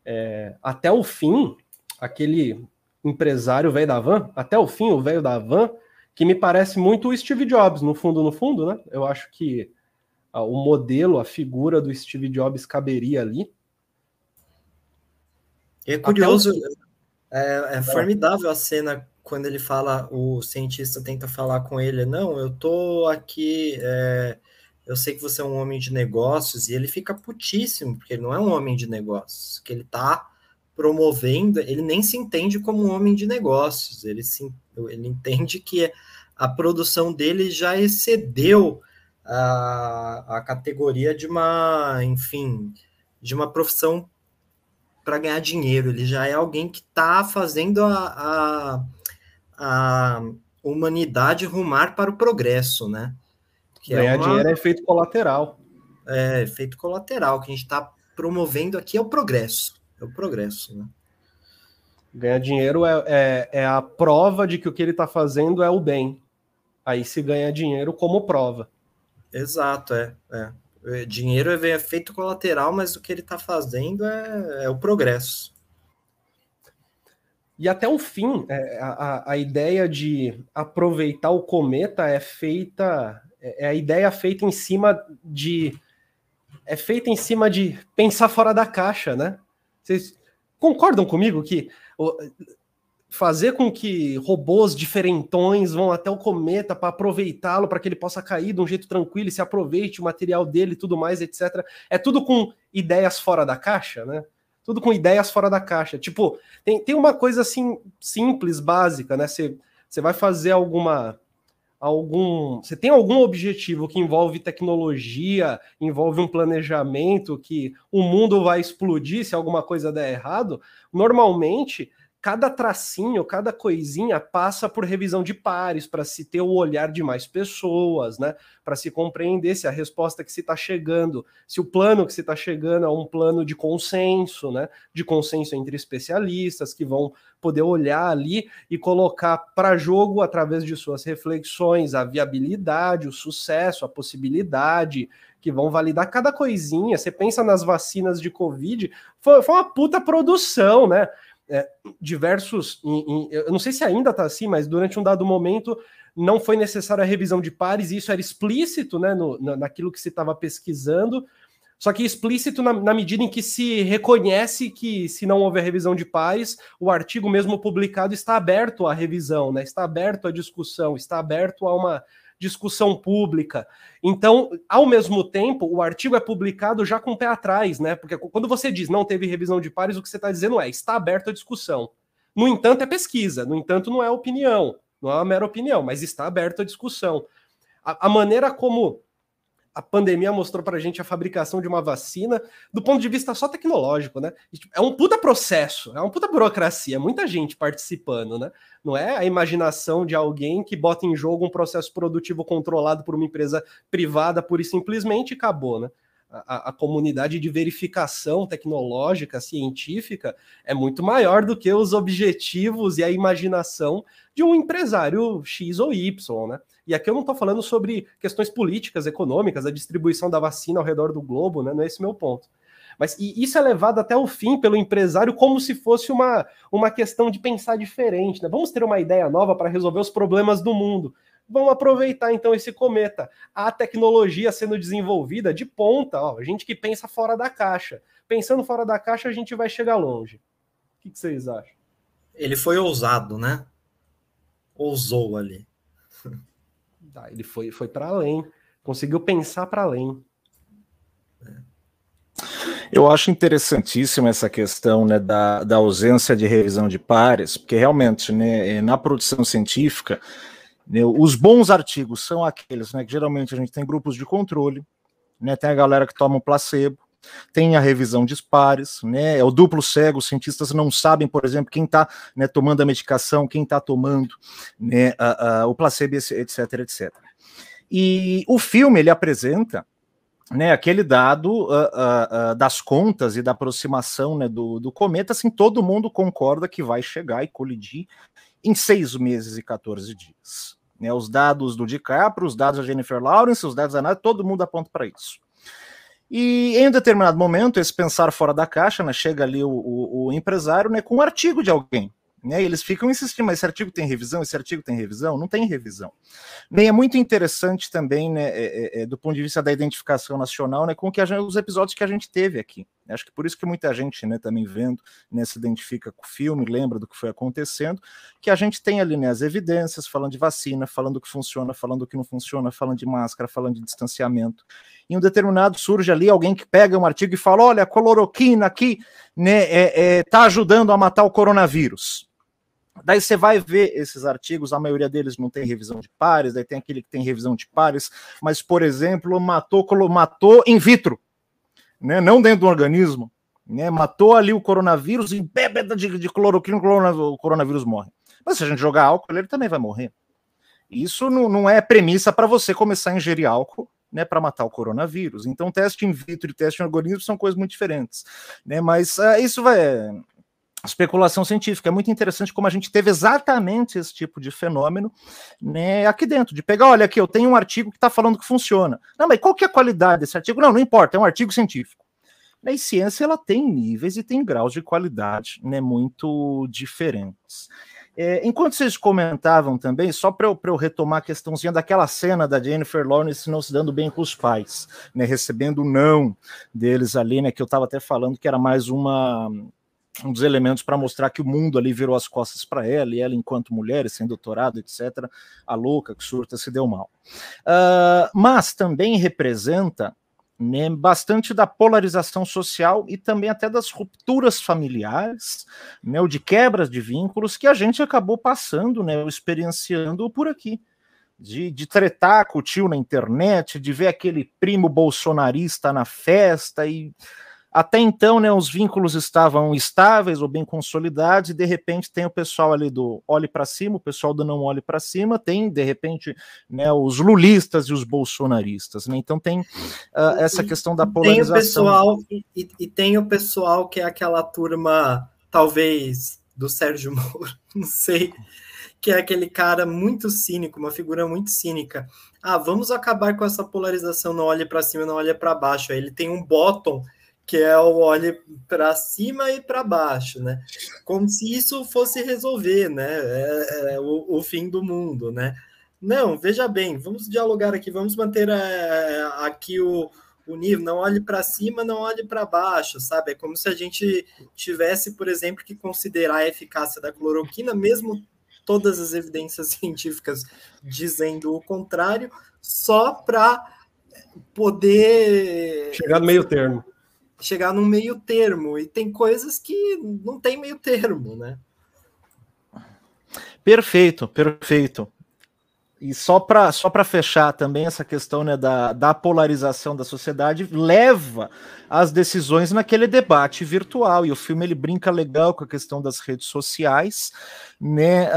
É, até o fim, aquele empresário velho da van, até o fim, o velho da van, que me parece muito o Steve Jobs, no fundo, no fundo, né? Eu acho que ah, o modelo, a figura do Steve Jobs caberia ali. É curioso, é, é, formidável a cena quando ele fala, o cientista tenta falar com ele, não, eu tô aqui, é, eu sei que você é um homem de negócios, e ele fica putíssimo, porque ele não é um homem de negócios, que ele tá promovendo, ele nem se entende como um homem de negócios, ele, se, ele entende que a produção dele já excedeu a, a categoria de uma, enfim, de uma profissão para ganhar dinheiro, ele já é alguém que está fazendo a, a, a, humanidade rumar para o progresso, né? Que é ganhar é uma, dinheiro é efeito colateral. É, efeito colateral, que a gente está promovendo aqui é o progresso é o progresso, né? Ganhar dinheiro é, é, é a prova de que o que ele está fazendo é o bem. Aí se ganha dinheiro como prova. Exato, é. é. é dinheiro é efeito colateral, mas o que ele está fazendo é, é o progresso. E até o fim, é, a, a ideia de aproveitar o cometa é feita, é, é a ideia feita em cima de. É feita em cima de pensar fora da caixa, né? Vocês concordam comigo que fazer com que robôs diferentões vão até o cometa para aproveitá-lo, para que ele possa cair de um jeito tranquilo e se aproveite o material dele tudo mais, etc. É tudo com ideias fora da caixa, né? Tudo com ideias fora da caixa. Tipo, tem, tem uma coisa assim simples, básica, né? Você vai fazer alguma algum. Você tem algum objetivo que envolve tecnologia, envolve um planejamento, que o mundo vai explodir se alguma coisa der errado? Normalmente cada tracinho, cada coisinha passa por revisão de pares para se ter o olhar de mais pessoas, né? Para se compreender se a resposta que se está chegando, se o plano que se está chegando é um plano de consenso, né? De consenso entre especialistas que vão poder olhar ali e colocar para jogo através de suas reflexões a viabilidade, o sucesso, a possibilidade, que vão validar cada coisinha. Você pensa nas vacinas de Covid, foi, foi uma puta produção, né? É, diversos. Em, em, eu não sei se ainda está assim, mas durante um dado momento não foi necessária a revisão de pares, e isso era explícito né, no, naquilo que se estava pesquisando, só que explícito na, na, medida em que se reconhece que, se não houver revisão de pares, o artigo mesmo publicado está aberto à revisão, né, está aberto à discussão, está aberto a uma discussão pública. Então, ao mesmo tempo, o artigo é publicado já com o pé atrás, né? Porque quando você diz não teve revisão de pares, o que você está dizendo é está aberto a discussão. No entanto, é pesquisa, no entanto, não é opinião, não é uma mera opinião, mas está aberto a discussão. A, a maneira como a pandemia mostrou para a gente a fabricação de uma vacina do ponto de vista só tecnológico, né? Tipo, é um puta processo, é uma puta burocracia, é muita gente participando, né? Não é a imaginação de alguém que bota em jogo um processo produtivo controlado por uma empresa privada pura e simplesmente acabou, né? A, a, comunidade de verificação tecnológica, científica, é muito maior do que os objetivos e a imaginação de um empresário X ou Y, né? E aqui eu não estou falando sobre questões políticas, econômicas, a distribuição da vacina ao redor do globo, né? Não é esse meu ponto. Mas isso é levado até o fim pelo empresário como se fosse uma, uma questão de pensar diferente. Né? Vamos ter uma ideia nova para resolver os problemas do mundo. Vamos aproveitar então esse cometa. A tecnologia sendo desenvolvida de ponta, ó, gente que pensa fora da caixa. Pensando fora da caixa, a gente vai chegar longe. O que vocês acham? Ele foi ousado, né? Ousou ali. Tá, ele foi, foi para além, conseguiu pensar para além. Eu acho interessantíssima essa questão né, da, da ausência de revisão de pares, porque realmente né, é, na produção científica, né, os bons artigos são aqueles né, que geralmente a gente tem grupos de controle, né, tem a galera que toma o placebo, tem a revisão de pares, né? É o duplo cego, os cientistas não sabem, por exemplo, quem está né, tomando a medicação, quem está tomando né, a, a, o placebo, etc, etc. E o filme ele apresenta né, aquele dado uh, uh, uh, das contas e da aproximação né, do, do cometa, assim, todo mundo concorda que vai chegar e colidir em seis meses e 14 dias. Né, os dados do DiCaprio, os dados da Jennifer Lawrence, os dados da NASA, todo mundo aponta para isso. E em um determinado momento, esse pensar fora da caixa, né, chega ali o, o, o empresário né, com um artigo de alguém. Né, eles ficam insistindo, mas esse artigo tem revisão, esse artigo tem revisão? Não tem revisão. Nem é muito interessante também, né, é, é, é, do ponto de vista da identificação nacional, né, com que gente, os episódios que a gente teve aqui. Acho que por isso que muita gente, né, também vendo, né, se identifica com o filme, lembra do que foi acontecendo, que a gente tem ali, né, as evidências, falando de vacina, falando do que funciona, falando do que não funciona, falando de máscara, falando de distanciamento. Em um determinado surge ali alguém que pega um artigo e fala, olha, a cloroquina aqui, né, é, é, tá ajudando a matar o coronavírus. Daí você vai ver esses artigos, a maioria deles não tem revisão de pares, daí tem aquele que tem revisão de pares, mas, por exemplo, matou, matou in vitro, né? não dentro do organismo, né? matou ali o coronavírus e bebeda de, de cloroquina, o coronavírus morre. Mas se a gente jogar álcool, ele também vai morrer. Isso não, não é premissa para você começar a ingerir álcool né, para matar o coronavírus. Então, teste in vitro e teste em organismo são coisas muito diferentes. Né, mas uh, isso vai especulação científica. É muito interessante como a gente teve exatamente esse tipo de fenômeno né, aqui dentro, de pegar, olha aqui, eu tenho um artigo que está falando que funciona. Não, mas qual que é a qualidade desse artigo? Não, não importa, é um artigo científico. E ciência ela tem níveis e tem graus de qualidade né, muito diferentes. É, enquanto vocês comentavam também, só para eu, eu, retomar a questãozinha daquela cena da Jennifer Lawrence não se dando bem com os pais, né, recebendo o não deles ali, né, que eu estava até falando que era mais uma um dos elementos para mostrar que o mundo ali virou as costas para ela, e ela, enquanto mulher, sem doutorado, etc., a louca que surta se deu mal. Uh, mas também representa né, bastante da polarização social e também até das rupturas familiares, né, de quebras de vínculos que a gente acabou passando, né, experienciando por aqui. De, de tretar com o tio na internet, de ver aquele primo bolsonarista na festa e até então, né, os vínculos estavam estáveis ou bem consolidados, e de repente tem o pessoal ali do olhe para cima, o pessoal do não olhe para cima, tem de repente né, os lulistas e os bolsonaristas. Né? Então tem uh, essa questão da polarização. Tem o pessoal, e, e, tem o pessoal que é aquela turma, talvez, do Sérgio *laughs* Moro, não sei, que é aquele cara muito cínico, uma figura muito cínica. Ah, vamos acabar com essa polarização, não olhe para cima, não olhe para baixo. Aí ele tem um bottom que é o olhe para cima e para baixo, né? Como se isso fosse resolver, né? É, é o, o, fim do mundo, né? Não, veja bem, vamos dialogar aqui, vamos manter é, aqui o, o nível, não olhe para cima, não olhe para baixo, sabe? É como se a gente tivesse, por exemplo, que considerar a eficácia da cloroquina, mesmo todas as evidências *laughs* científicas dizendo o contrário, só para poder chegar no meio termo. Chegar no meio termo. E tem coisas que não tem meio termo, né? Perfeito, perfeito. E só para só fechar também essa questão né, da, da polarização da sociedade, leva as decisões naquele debate virtual. E o filme ele brinca legal com a questão das redes sociais, né?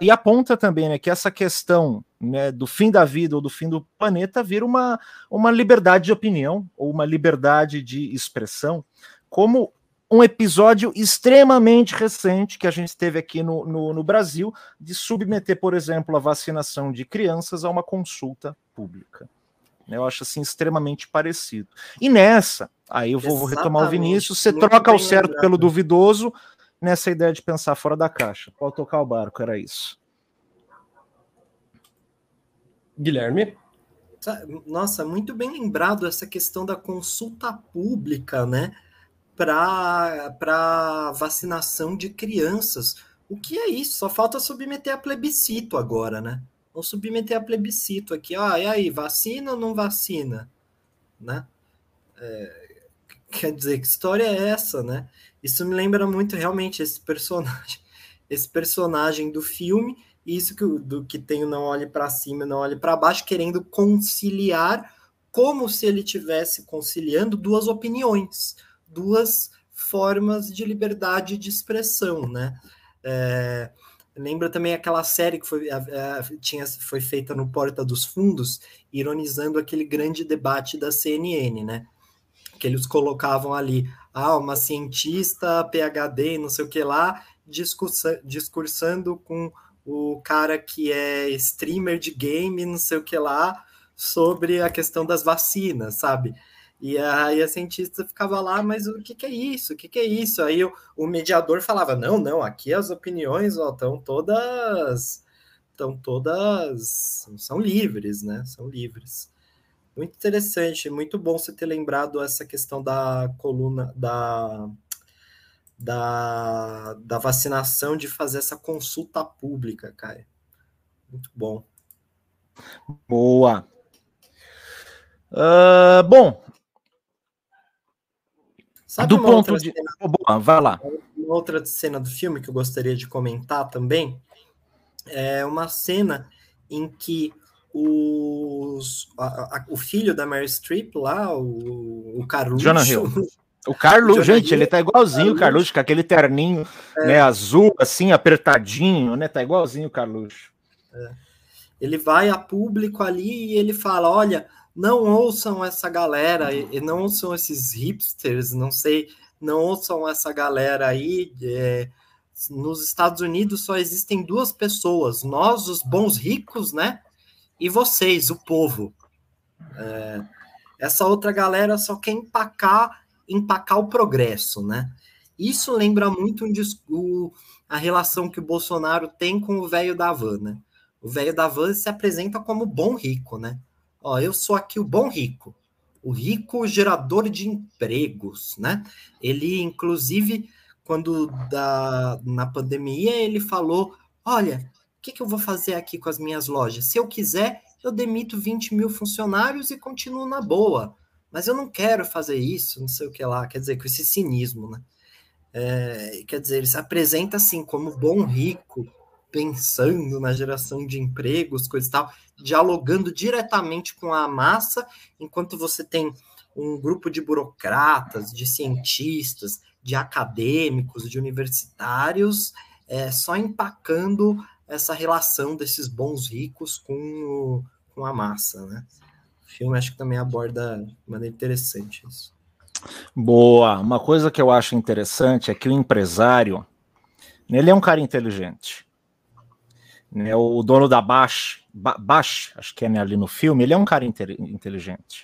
e aponta também né, que essa questão né, do fim da vida ou do fim do planeta vira uma, uma liberdade de opinião ou uma liberdade de expressão, como um episódio extremamente recente que a gente teve aqui no, no, no, Brasil de submeter, por exemplo, a vacinação de crianças a uma consulta pública. Eu acho assim extremamente parecido. E nessa, aí eu vou, vou retomar o Vinícius, você troca o certo lembrado. pelo duvidoso nessa ideia de pensar fora da caixa. Pode tocar o barco, era isso. Guilherme? Nossa, muito bem lembrado essa questão da consulta pública, né? Para vacinação de crianças. O que é isso? Só falta submeter a plebiscito agora, né? Vamos submeter a plebiscito aqui. Ah, e aí, vacina ou não vacina? Né? É, quer dizer, que história é essa, né? Isso me lembra muito realmente esse personagem, *laughs* esse personagem do filme, isso que, do que tem o não olhe para cima, não olhe para baixo, querendo conciliar como se ele tivesse conciliando duas opiniões duas formas de liberdade de expressão, né? É, lembra também aquela série que foi, tinha, foi feita no Porta dos Fundos, ironizando aquele grande debate da CNN, né? Que eles colocavam ali, ah, uma cientista, PhD, não sei o que lá, discursa, discursando com o cara que é streamer de game, não sei o que lá, sobre a questão das vacinas, sabe? E aí a cientista ficava lá, mas o que, que é isso? O que, que é isso? Aí o, o mediador falava: não, não, aqui as opiniões estão todas. Estão todas. São livres, né? São livres. Muito interessante, muito bom você ter lembrado essa questão da coluna da, da, da vacinação, de fazer essa consulta pública, cara. Muito bom. Boa. Uh, bom, Sabe do ponto de. Cena, Boa, vai lá. Uma outra cena do filme que eu gostaria de comentar também é uma cena em que os, a, a, o filho da Mary Streep lá, o, o Carluxo. Jonah Hill. *laughs* O Carlos, gente, Hill, ele tá igualzinho o Carluxo, com aquele terninho é. né, azul, assim, apertadinho, né? Tá igualzinho o Carluxo. É. Ele vai a público ali e ele fala: olha, não ouçam essa galera, e não ouçam esses hipsters, não sei, não ouçam essa galera aí. É, nos Estados Unidos só existem duas pessoas, nós, os bons ricos, né? E vocês, o povo. É, essa outra galera só quer empacar, empacar o progresso, né? Isso lembra muito um, a relação que o Bolsonaro tem com o velho da van, né? O velho da van se apresenta como bom rico, né? Ó, eu sou aqui o bom rico, o rico gerador de empregos, né? Ele, inclusive, quando da, na pandemia, ele falou: olha, o que, que eu vou fazer aqui com as minhas lojas? Se eu quiser, eu demito 20 mil funcionários e continuo na boa. Mas eu não quero fazer isso, não sei o que lá. Quer dizer, com esse cinismo, né? É, quer dizer, ele se apresenta assim como bom rico, pensando na geração de empregos, coisa e tal, dialogando diretamente com a massa, enquanto você tem um grupo de burocratas, de cientistas, de acadêmicos, de universitários, é, só empacando essa relação desses bons ricos com, o, com a massa, né? O filme acho que também aborda de maneira interessante isso. Boa. Uma coisa que eu acho interessante é que o empresário, ele é um cara inteligente. Né, o dono da Bash, Bash, acho que é né, ali no filme, ele é um cara inteligente.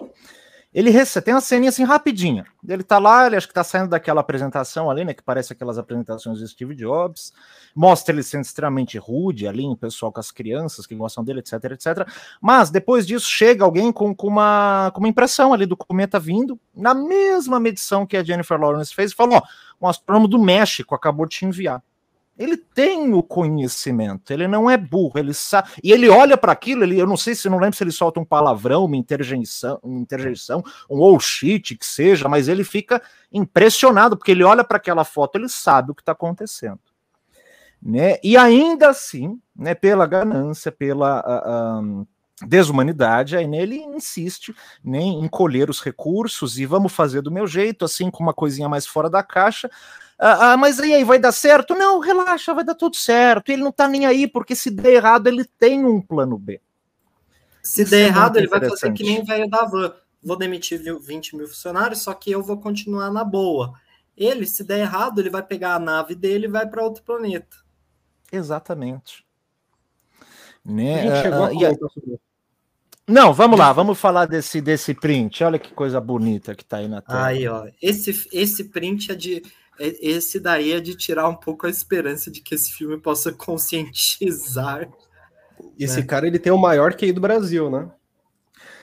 Ele tem uma ceninha assim rapidinha. Ele tá lá, ele acho que tá saindo daquela apresentação ali, né? Que parece aquelas apresentações do Steve Jobs. Mostra ele sendo extremamente rude ali, o pessoal com as crianças que gostam dele, etc, etc. Mas depois disso chega alguém com, com, uma, com uma impressão ali do cometa vindo, na mesma medição que a Jennifer Lawrence fez, e falou: ó, um astrônomo do México acabou de te enviar. Ele tem o conhecimento, ele não é burro, ele sabe. E ele olha para aquilo, ele, eu não sei se não lembro se ele solta um palavrão, uma interjeição, uma interjeição, um oh shit que seja, mas ele fica impressionado, porque ele olha para aquela foto, ele sabe o que está acontecendo. Né? E ainda assim, né, pela ganância, pela uh, uh, desumanidade, aí nele insiste né, em colher os recursos e vamos fazer do meu jeito, assim, com uma coisinha mais fora da caixa. Ah, ah, mas aí, vai dar certo? Não, relaxa, vai dar tudo certo. Ele não tá nem aí, porque se der errado, ele tem um plano B. Se Isso der é errado, ele vai fazer que nem o velho da van. Vou demitir 20 mil funcionários, só que eu vou continuar na boa. Ele, se der errado, ele vai pegar a nave dele e vai para outro planeta. Exatamente. Né? A gente chegou uh, a... Não, vamos lá, vamos falar desse, desse print. Olha que coisa bonita que tá aí na tela. Aí, ó. Esse, esse print é de. É, esse daí é de tirar um pouco a esperança de que esse filme possa *laughs* conscientizar. Esse né? cara ele tem o maior QI do Brasil, né?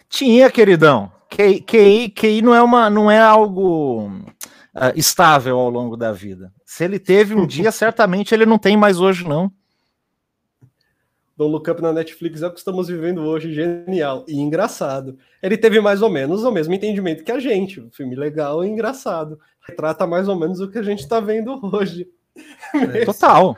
Tinha, queridão. QI, QI, QI não, é uma, não é algo uh, estável ao longo da vida. Se ele teve um dia, *laughs* certamente ele não tem mais hoje, não. Don't Look Up na Netflix é o que estamos vivendo hoje, genial e engraçado. Ele teve mais ou menos o mesmo entendimento que a gente, um filme legal e engraçado. Retrata mais ou menos o que a gente está vendo hoje. É, *laughs* total.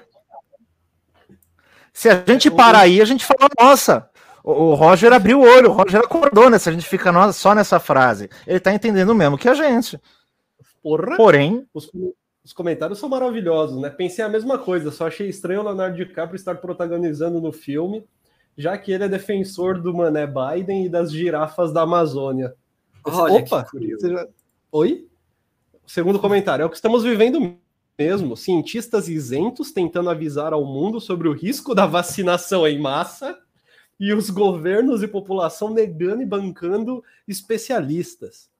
Se a gente parar aí, a gente fala, nossa, o Roger abriu o olho, o Roger acordou, né? Se a gente fica só nessa frase. Ele está entendendo mesmo que a gente. Porra. Porém, os, os comentários são maravilhosos, né? Pensei a mesma coisa, só achei estranho o Leonardo DiCaprio estar protagonizando no filme, já que ele é defensor do Mané Biden e das girafas da Amazônia. Olha, Opa! Já... Oi? Segundo comentário, é o que estamos vivendo mesmo. Cientistas isentos tentando avisar ao mundo sobre o risco da vacinação em massa e os governos e população negando e bancando especialistas.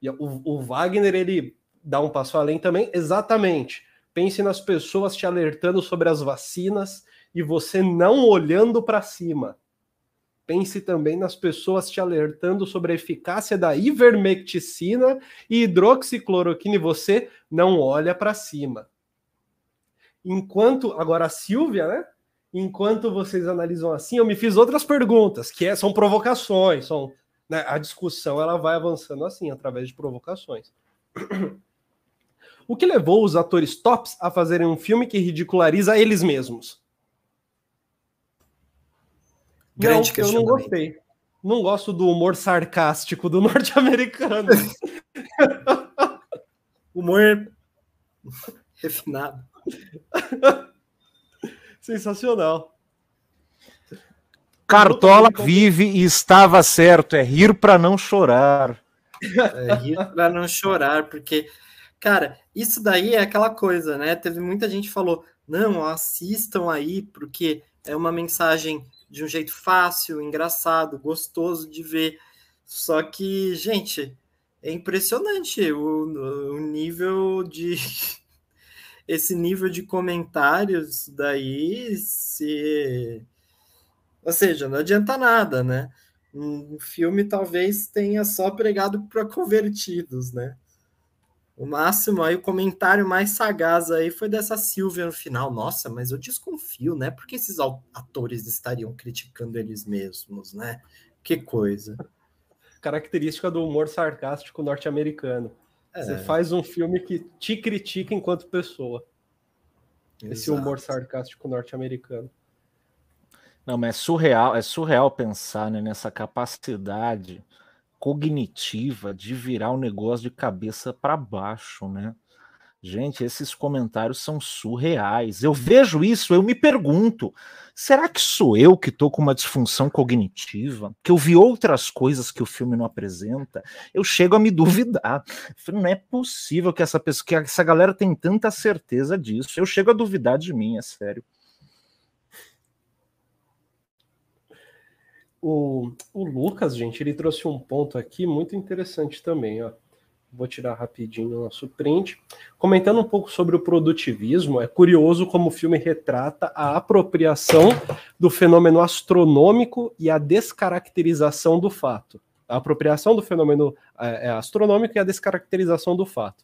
E o, o Wagner, ele dar um passo além também, exatamente. Pense nas pessoas te alertando sobre as vacinas e você não olhando para cima. Pense também nas pessoas te alertando sobre a eficácia da ivermecticina e hidroxicloroquina e você não olha para cima. Enquanto agora a Silvia, né? Enquanto vocês analisam assim, eu me fiz outras perguntas, que é, são provocações, são né, a discussão ela vai avançando assim através de provocações. *clears throat* O que levou os atores tops a fazerem um filme que ridiculariza eles mesmos? Grande não, eu não gostei. Não gosto do humor sarcástico do *laughs* norte-americano. *laughs* humor refinado. Sensacional. Cartola vive e estava certo. É rir para não chorar. É rir para não chorar, porque Cara, isso daí é aquela coisa, né? Teve muita gente que falou: não, assistam aí, porque é uma mensagem de um jeito fácil, engraçado, gostoso de ver. Só que, gente, é impressionante o, o nível de. *laughs* Esse nível de comentários daí se. Ou seja, não adianta nada, né? Um filme talvez tenha só pregado para *laughs* convertidos, né? O máximo aí, o comentário mais sagaz aí foi dessa Silvia no final. Nossa, mas eu desconfio, né? Porque esses atores estariam criticando eles mesmos, né? Que coisa. Característica do humor sarcástico norte-americano. É. Você faz um filme que te critica enquanto pessoa. Exato. Esse humor sarcástico norte-americano. Não, mas é surreal, é surreal pensar né, nessa capacidade cognitiva de virar o negócio de cabeça para baixo, né? Gente, esses comentários são surreais. Eu vejo isso, eu me pergunto: será que sou eu que estou com uma disfunção cognitiva? Que eu vi outras coisas que o filme não apresenta? Eu chego a me *laughs* duvidar. Não é possível que essa pessoa, que essa galera tem tanta certeza disso. Eu chego a duvidar de mim, é sério. O, o Lucas, gente, ele trouxe um ponto aqui muito interessante também, ó. Vou tirar rapidinho o nosso print. Comentando um pouco sobre o produtivismo, é curioso como o filme retrata a apropriação do fenômeno astronômico e a descaracterização do fato. A apropriação do fenômeno é, é astronômico e a descaracterização do fato.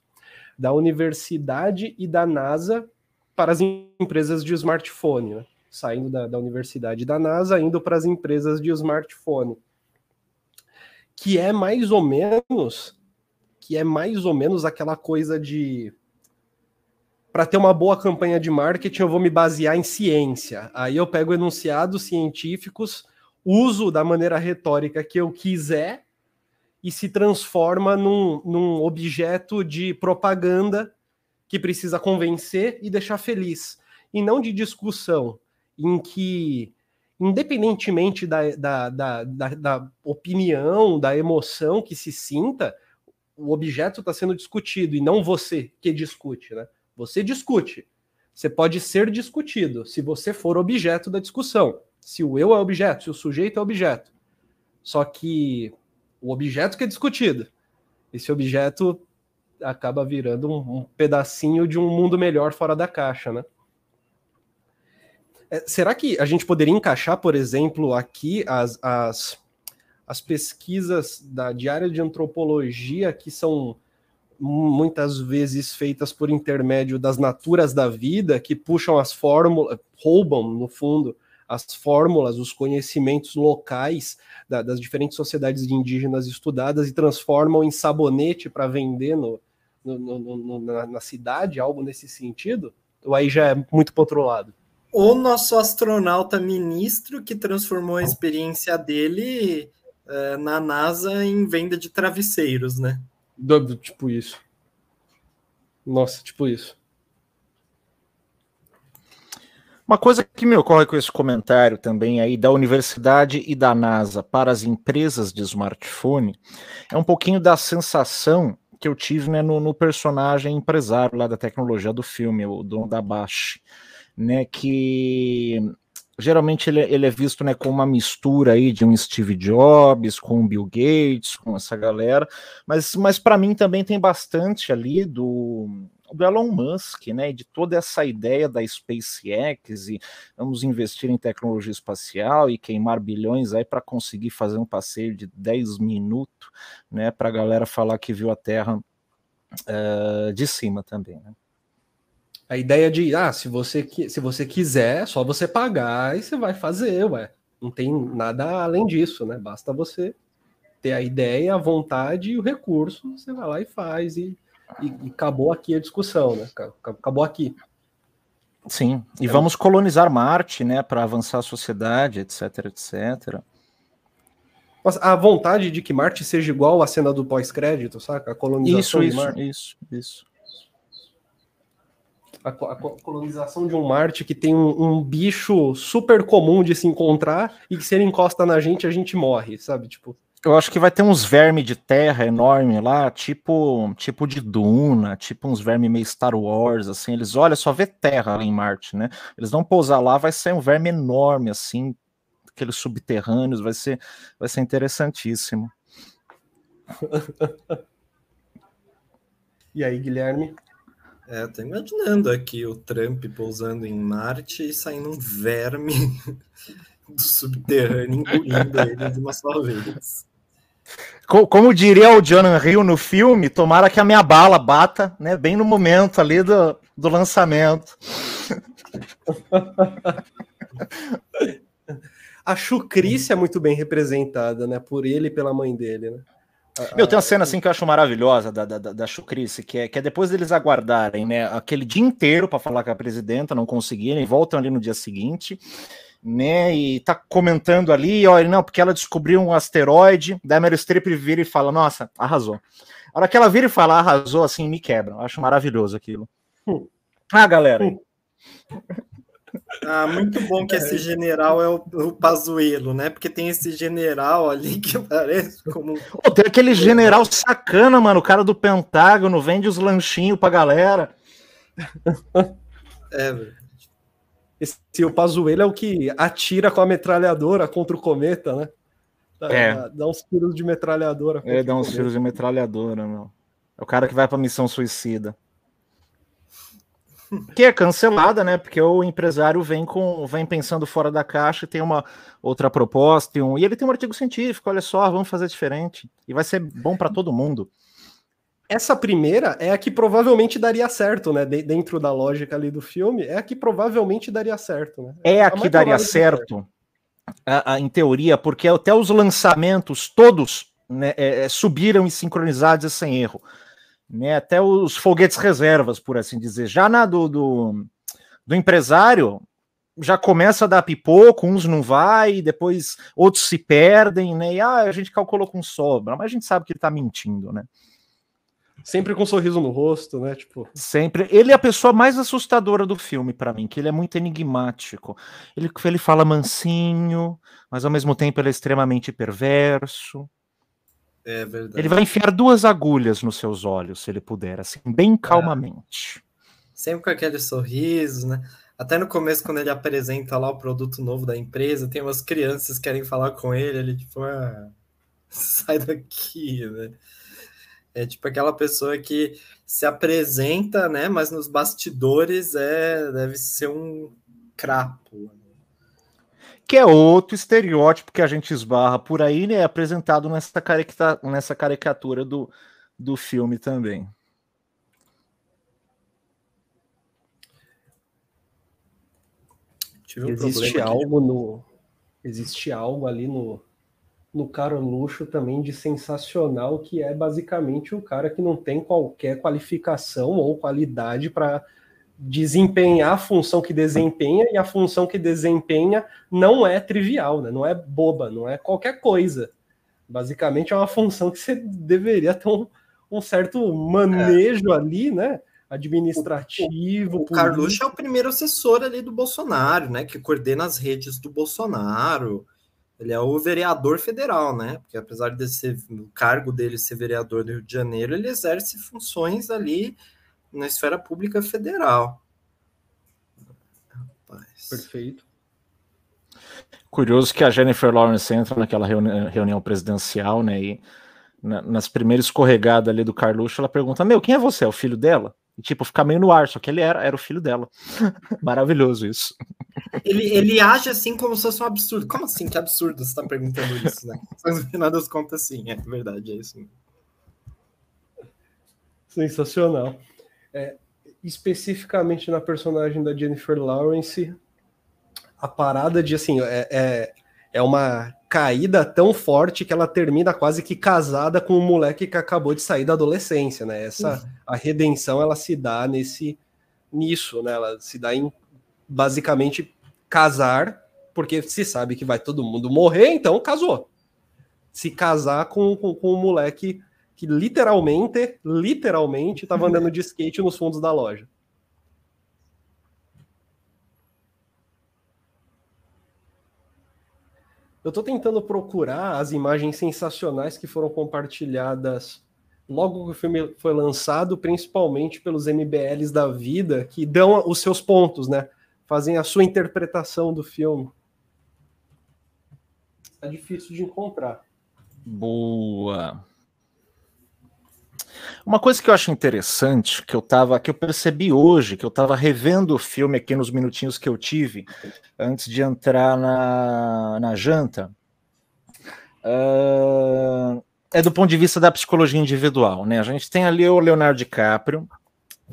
Da universidade e da NASA para as empresas de smartphone, né? Saindo da, da universidade da NASA, indo para as empresas de smartphone, que é mais ou menos, que é mais ou menos aquela coisa de para ter uma boa campanha de marketing, eu vou me basear em ciência. Aí eu pego enunciados científicos, uso da maneira retórica que eu quiser e se transforma num, num objeto de propaganda que precisa convencer e deixar feliz, e não de discussão em que, independentemente da, da, da, da, da opinião, da emoção que se sinta, o objeto está sendo discutido e não você que discute, né? Você discute. Você pode ser discutido se você for objeto da discussão. Se o eu é objeto, se o sujeito é objeto. Só que o objeto que é discutido, esse objeto acaba virando um, um pedacinho de um mundo melhor fora da caixa, né? É, será que a gente poderia encaixar, por exemplo, aqui as, as, as pesquisas da diária de antropologia que são muitas vezes feitas por intermédio das naturas da vida, que puxam as fórmulas, roubam, no fundo, as fórmulas, os conhecimentos locais da, das diferentes sociedades indígenas estudadas e transformam em sabonete para vender no, no, no, na, na, cidade, algo nesse sentido? Ou aí já é muito para outro lado? O nosso astronauta ministro que transformou a experiência dele é, na NASA em venda de travesseiros, né? Do, tipo isso. Nossa, tipo isso. Uma coisa que me ocorre com esse comentário também aí da universidade e da NASA para as empresas de smartphone é um pouquinho da sensação que eu tive né, no, no personagem empresário lá da tecnologia do filme, o dono da Bash né, que geralmente ele, ele, é visto né, com uma mistura aí de um Steve Jobs, com o Bill Gates, com essa galera, mas, mas para mim também tem bastante ali do, do Elon Musk, né, de toda essa ideia da SpaceX e vamos investir em tecnologia espacial e queimar bilhões aí para conseguir fazer um passeio de 10 minutos, né, para a galera falar que viu a Terra uh, de cima também, né. A ideia de, ah, se você, se você quiser, é só você pagar e você vai fazer, ué. Não tem nada além disso, né? Basta você ter a ideia, a vontade e o recurso, você vai lá e faz. E, e, e acabou aqui a discussão, né? Acabou aqui. Sim, e é. vamos colonizar Marte, né, para avançar a sociedade, etc, etc. A vontade de que Marte seja igual à cena do pós-crédito, saca? A colonização isso, de Marte. Isso, isso, isso a, a, colonização de um Marte que tem um, um, bicho super comum de se encontrar e que se ele encosta na gente, a gente morre, sabe? Tipo. Eu acho que vai ter uns vermes de terra enorme lá, tipo, tipo de Duna, tipo uns vermes meio Star Wars, assim. Eles, olha, só vê terra lá em Marte, né? Eles vão pousar lá, vai ser um verme enorme, assim, aqueles subterrâneos, vai ser, vai ser interessantíssimo. *laughs* e aí, Guilherme? É, tô imaginando aqui o Trump pousando em Marte e saindo um verme *laughs* do subterrâneo engolindo ele de uma só vez. Como diria o John Hill no filme, tomara que a minha bala bata, né, bem no momento ali do, do lançamento. *laughs* a chucrice é muito bem representada, né, por ele e pela mãe dele, né? Meu, tem uma cena assim que eu acho maravilhosa da, da, da Chucrice, que é, que é depois deles aguardarem, né, aquele dia inteiro para falar com a presidenta, não conseguirem, voltam ali no dia seguinte, né, e tá comentando ali, olha, não, porque ela descobriu um asteroide, daí a Meryl Streep vira e fala, nossa, arrasou. A hora que ela vira e fala, arrasou, assim, me quebra. Eu acho maravilhoso aquilo. Hum. Ah, galera. Hum. Ah, muito bom que esse general é o, o Pazuello, né? Porque tem esse general ali *laughs* que parece como. Oh, tem aquele general sacana, mano, o cara do Pentágono, vende os lanchinhos pra galera. É, verdade. Esse, o Pazuello é o que atira com a metralhadora contra o cometa, né? Dá, é. dá, dá uns tiros de metralhadora. É, dá uns tiros de metralhadora, meu. É o cara que vai pra missão suicida que é cancelada, né? Porque o empresário vem com vem pensando fora da caixa, tem uma outra proposta e, um, e ele tem um artigo científico. Olha só, vamos fazer diferente e vai ser bom para todo mundo. essa primeira é a que provavelmente daria certo, né? De, dentro da lógica ali do filme, é a que provavelmente daria certo, né? É a, a que daria certo, a, a, em teoria, porque até os lançamentos todos né, é, é subiram e sincronizados sem erro. Né, até os foguetes reservas, por assim dizer. Já na do, do, do empresário, já começa a dar pipoco, uns não vai, depois outros se perdem, né? E ah, a gente calculou com sobra, mas a gente sabe que ele tá mentindo, né? Sempre com um sorriso no rosto, né? Tipo. Sempre. Ele é a pessoa mais assustadora do filme para mim, que ele é muito enigmático. Ele, ele fala mansinho, mas ao mesmo tempo ele é extremamente perverso. É verdade. Ele vai enfiar duas agulhas nos seus olhos, se ele puder, assim, bem calmamente. É. Sempre com aquele sorriso, né? Até no começo, quando ele apresenta lá o produto novo da empresa, tem umas crianças que querem falar com ele, ele tipo, ah, *laughs* sai daqui, né? É tipo aquela pessoa que se apresenta, né? Mas nos bastidores é deve ser um crapo. Que é outro estereótipo que a gente esbarra por aí, né? Apresentado nessa, caricatura, nessa caricatura do, do filme também. Um existe algo no existe algo ali no no Caroluxo também de sensacional, que é basicamente o cara que não tem qualquer qualificação ou qualidade para desempenhar a função que desempenha, e a função que desempenha não é trivial, né? não é boba, não é qualquer coisa. Basicamente é uma função que você deveria ter um, um certo manejo é. ali, né? Administrativo. O, o, o Carluxo é o primeiro assessor ali do Bolsonaro, né? Que coordena as redes do Bolsonaro. Ele é o vereador federal, né? Porque apesar de ser o cargo dele ser vereador do Rio de Janeiro, ele exerce funções ali na esfera pública federal. Rapaz. Perfeito. Curioso que a Jennifer Lawrence entra naquela reuni reunião presidencial, né? E na, nas primeiras escorregadas ali do Carluxo, ela pergunta: Meu, quem é você? É o filho dela? E, tipo, fica meio no ar, só que ele era, era o filho dela. *laughs* Maravilhoso isso. Ele, ele age assim como se fosse um absurdo. Como assim? Que absurdo você tá perguntando isso, né? *laughs* Mas no final das contas, sim, é verdade, é isso. Sensacional. É, especificamente na personagem da Jennifer Lawrence, a parada de assim, é, é, é uma caída tão forte que ela termina quase que casada com um moleque que acabou de sair da adolescência, né? Essa a redenção ela se dá nesse nisso, né? Ela se dá em basicamente casar, porque se sabe que vai todo mundo morrer, então casou. Se casar com, com, com um moleque que literalmente, literalmente estava andando de skate nos fundos da loja. Eu estou tentando procurar as imagens sensacionais que foram compartilhadas logo que o filme foi lançado, principalmente pelos MBLs da vida, que dão os seus pontos, né? Fazem a sua interpretação do filme. É difícil de encontrar. Boa. Uma coisa que eu acho interessante, que eu tava, que eu percebi hoje, que eu estava revendo o filme aqui nos minutinhos que eu tive antes de entrar na, na janta, uh, é do ponto de vista da psicologia individual, né? A gente tem ali o Leonardo DiCaprio,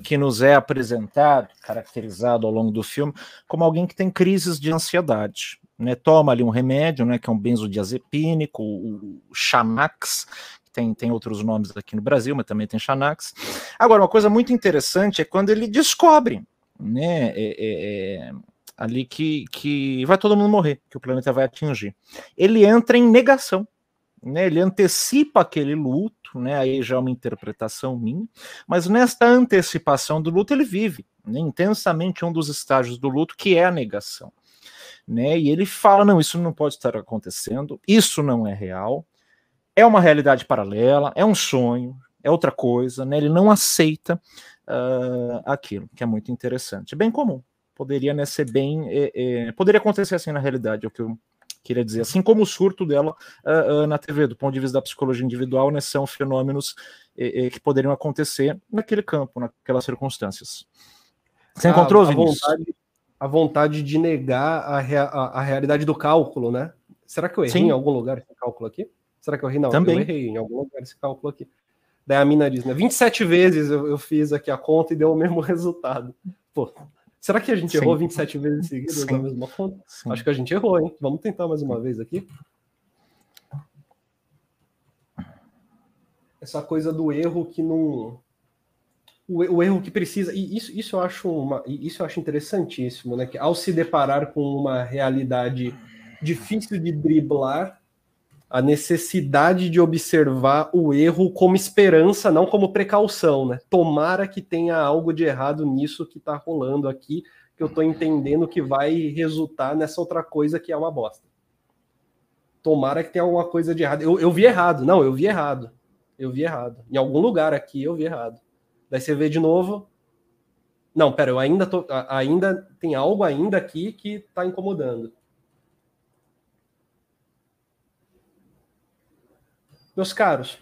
que nos é apresentado, caracterizado ao longo do filme, como alguém que tem crises de ansiedade. Né, toma ali um remédio, né, que é um benzodiazepínico, o Xanax, tem, tem outros nomes aqui no Brasil, mas também tem Xanax. Agora, uma coisa muito interessante é quando ele descobre, né, é, é, é, ali que, que vai todo mundo morrer, que o planeta vai atingir. Ele entra em negação, né, ele antecipa aquele luto, né, aí já é uma interpretação minha, mas nesta antecipação do luto ele vive né, intensamente um dos estágios do luto, que é a negação. Né, e ele fala: não, isso não pode estar acontecendo, isso não é real, é uma realidade paralela, é um sonho, é outra coisa, né? Ele não aceita uh, aquilo, que é muito interessante. É bem comum. Poderia né, ser bem. É, é, poderia acontecer assim na realidade, é o que eu queria dizer. Assim como o surto dela uh, uh, na TV, do ponto de vista da psicologia individual, né, são fenômenos que poderiam acontecer naquele campo, naquelas circunstâncias. Você encontrou, a, a vontade, a vontade de negar a, rea, a, a, realidade do cálculo, né? Será que eu errei Sim. em algum lugar esse cálculo aqui? Será que eu errei? Não, Também. eu errei em algum lugar esse cálculo aqui. Daí a mina diz, né? 27 vezes eu, eu fiz aqui a conta e deu o mesmo *laughs* resultado. Pô, será que a gente Sim. errou 27 vezes seguidas Sim. na mesma conta? Sim. Acho que a gente errou, hein? Vamos tentar mais uma vez aqui. Essa coisa do erro que não. O, o erro que precisa. E isso, isso eu acho uma, isso eu acho interessantíssimo, né? Que ao se deparar com uma realidade difícil de driblar, a necessidade de observar o erro como esperança, não como precaução, né? Tomara que tenha algo de errado nisso que está rolando aqui, que eu estou entendendo que vai resultar nessa outra coisa que é uma bosta. Tomara que tenha alguma coisa de errado. Eu, eu vi errado, não, eu vi errado. Eu vi errado. Em algum lugar aqui eu vi errado. Daí você vê de novo. Não, pera, eu ainda tô. Ainda tem algo ainda aqui que está incomodando. Meus caros,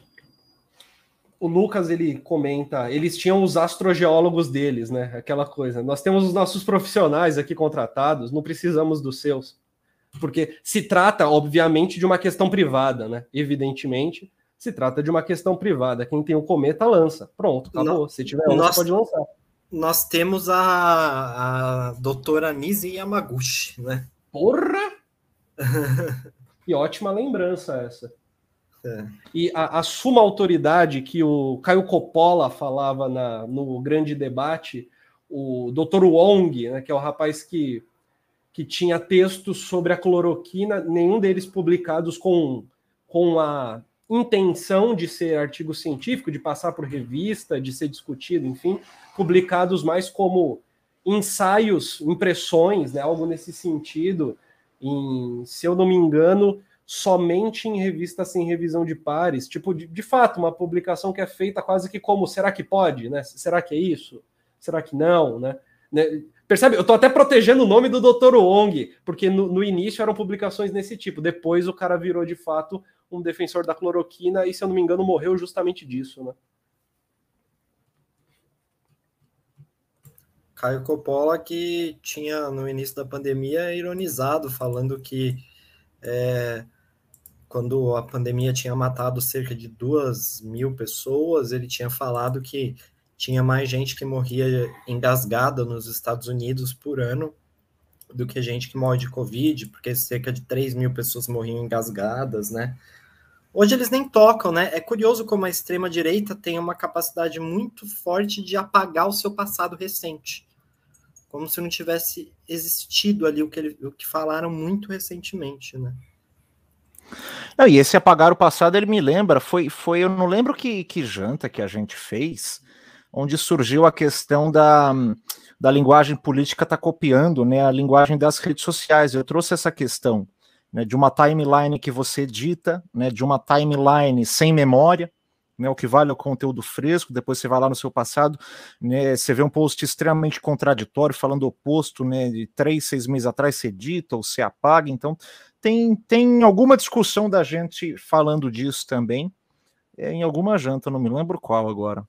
o Lucas ele comenta, eles tinham os astrogeólogos deles, né? Aquela coisa. Nós temos os nossos profissionais aqui contratados, não precisamos dos seus. Porque se trata, obviamente, de uma questão privada, né? Evidentemente, se trata de uma questão privada. Quem tem o cometa lança. Pronto, acabou. Não, se tiver um, nós, pode lançar. Nós temos a, a doutora Nise Yamaguchi, né? Porra! *laughs* que ótima lembrança essa. É. E a, a, suma autoridade que o Caio Coppola falava na, no grande debate, o Dr. Wong, né, que é o rapaz que, que tinha textos sobre a cloroquina, nenhum deles publicados com, com a intenção de ser artigo científico, de passar por revista, de ser discutido, enfim, publicados mais como ensaios, impressões, né, algo nesse sentido. Em, se eu não me engano, somente em revistas sem revisão de pares, tipo, de, de, fato, uma publicação que é feita quase que como, será que pode, né? Será que é isso? Será que não, né? né? Percebe? Eu estou até protegendo o nome do Dr. Wong, porque no, no, início eram publicações nesse tipo, depois o cara virou de fato um defensor da cloroquina e, se eu não me engano, morreu justamente disso, né? Caio Coppola que tinha no início da pandemia ironizado, falando que é, quando a pandemia tinha matado cerca de duas mil pessoas, ele tinha falado que tinha mais gente que morria engasgada nos Estados Unidos por ano do que gente que morre de Covid, porque cerca de 3 mil pessoas morriam engasgadas, né? Hoje eles nem tocam, né? É curioso como a extrema-direita tem uma capacidade muito forte de apagar o seu passado recente. Como se não tivesse existido ali o que, ele, o que falaram muito recentemente, né? Não, e esse apagar o passado, ele me lembra, foi, foi eu não lembro que, que janta que a gente fez, onde surgiu a questão da, da linguagem política tá copiando né, a linguagem das redes sociais. Eu trouxe essa questão né, de uma timeline que você edita, né, de uma timeline sem memória, né, o que vale é o conteúdo fresco, depois você vai lá no seu passado, né, você vê um post extremamente contraditório, falando oposto, né, de três, seis meses atrás você edita ou você apaga, então tem, tem alguma discussão da gente falando disso também, é, em alguma janta, não me lembro qual agora.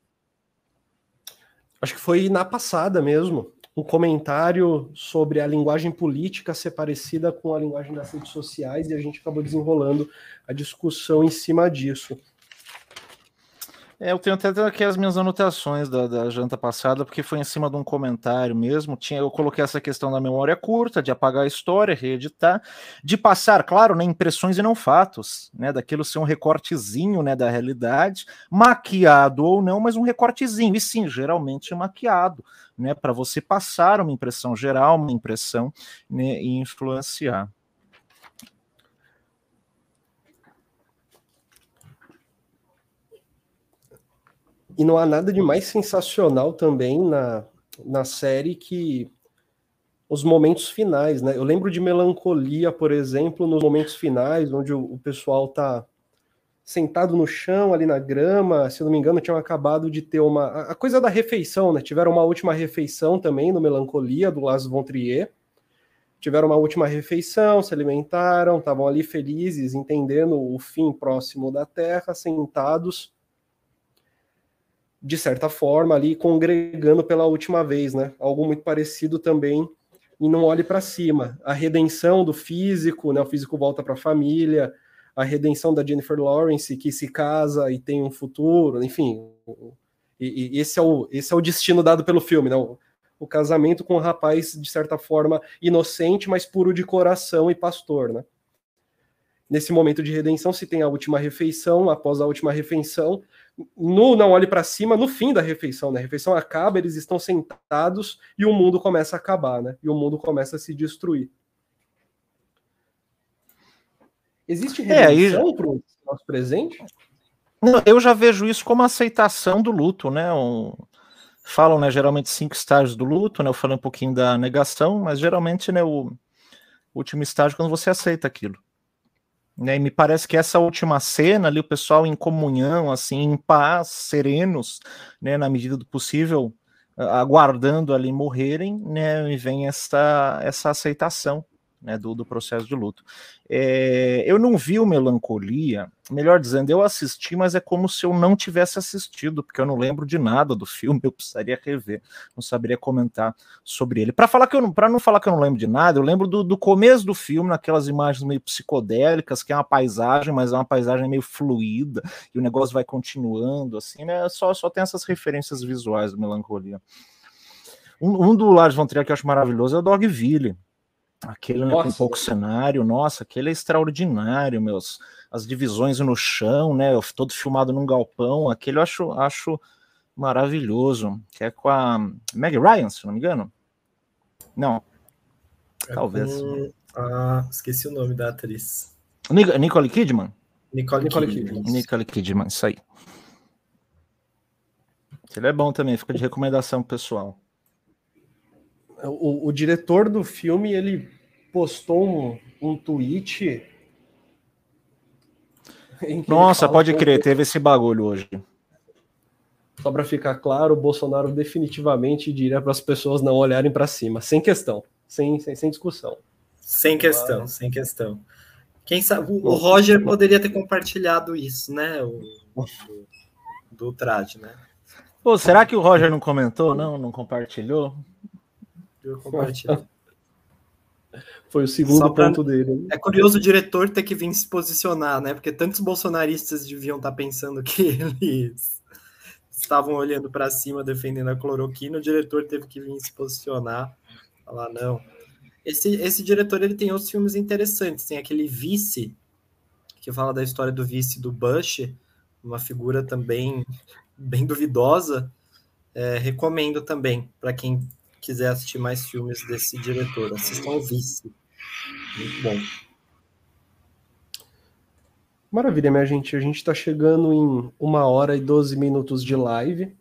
Acho que foi na passada mesmo, um comentário sobre a linguagem política ser parecida com a linguagem das redes sociais, e a gente acabou desenrolando a discussão em cima disso. É, eu tenho até aqui as minhas anotações da, da, janta passada, porque foi em cima de um comentário mesmo. Tinha, eu coloquei essa questão da memória curta, de apagar a história, reeditar, de passar, claro, né, impressões e não fatos, né? Daquilo ser um recortezinho né, da realidade, maquiado ou não, mas um recortezinho, e sim, geralmente maquiado, né? Para você passar uma impressão geral, uma impressão né, e influenciar. E não há nada de mais sensacional também na, na série que os momentos finais, né? Eu lembro de Melancolia, por exemplo, nos momentos finais, onde o, o pessoal tá sentado no chão, ali na grama, se não me engano, tinham acabado de ter uma... A coisa da refeição, né? Tiveram uma última refeição também no Melancolia, do Las von Trier. Tiveram uma última refeição, se alimentaram, estavam ali felizes, entendendo o fim próximo da Terra, sentados de certa forma, ali congregando pela última vez, né? Algo muito parecido também e não olhe para cima. A redenção do físico, né? O físico volta para a família, a redenção da Jennifer Lawrence, que se casa e tem um futuro, enfim. E, e esse, é o, esse é o destino dado pelo filme, né? O, o casamento com um rapaz, de certa forma, inocente, mas puro de coração e pastor, né? Nesse momento de redenção, se tem a última refeição, após a última refeição, no Não Olhe para Cima, no fim da refeição, né? A refeição acaba, eles estão sentados e o mundo começa a acabar, né? E o mundo começa a se destruir. Existe redenção é, para o nosso presente? Não, eu já vejo isso como aceitação do luto, né? Um... Falam, né, geralmente cinco estágios do luto, né? Eu falei um pouquinho da negação, mas geralmente, né, o último estágio é quando você aceita aquilo. Né, e me parece que essa última cena ali, o pessoal em comunhão, assim, em paz, serenos, né, na medida do possível, aguardando ali morrerem, né, e vem essa, essa aceitação né, do, do processo de luto. É, eu não vi o Melancolia, melhor dizendo, eu assisti, mas é como se eu não tivesse assistido, porque eu não lembro de nada do *laughs* filme, eu precisaria rever, não saberia comentar sobre ele. Para falar que eu para não falar que eu não lembro de nada, eu lembro do, do começo do filme, naquelas imagens meio psicodélicas, que é uma paisagem, mas é uma paisagem meio fluida, e o negócio vai continuando, assim, né? Só, só tem essas referências visuais do Melancolia. Um, um do Lars von Trier que eu acho maravilhoso é o Dogville Aquele né, com pouco cenário, nossa, aquele é extraordinário, meus. As divisões no chão, né? Todo filmado num galpão, aquele eu acho, acho maravilhoso. Que é com a Meg Ryan, se não me engano. Não. É Talvez. Com... Ah, esqueci o nome da atriz. Nicole Kidman? Nicole, Nicole Kidman. Nicole Kidman, isso aí. Ele é bom também, fica de recomendação pessoal o, o diretor do filme ele postou um, um tweet. Nossa, pode crer, teve esse bagulho hoje. Só para ficar claro, o Bolsonaro definitivamente diria para as pessoas não olharem para cima, sem questão, sem, sem, sem discussão. Sem questão, ah. sem questão. Quem sabe o, o Roger poderia ter compartilhado isso, né? O, do traje, né? Pô, será que o Roger não comentou? Não, não compartilhou? Foi o segundo pra... ponto dele. É curioso o diretor ter que vir se posicionar, né? Porque tantos bolsonaristas deviam estar tá pensando que *laughs* eles estavam olhando para cima defendendo a cloroquina, o diretor teve que vir se posicionar, falar não. Esse, esse diretor ele tem outros filmes interessantes, tem aquele Vice que fala da história do vice do Bush, uma figura também bem duvidosa. É, recomendo também para quem quiser assistir mais filmes desse diretor, assistam o Vice. Muito bom. Maravilha, minha gente. A gente está chegando em uma hora e 12 minutos de live.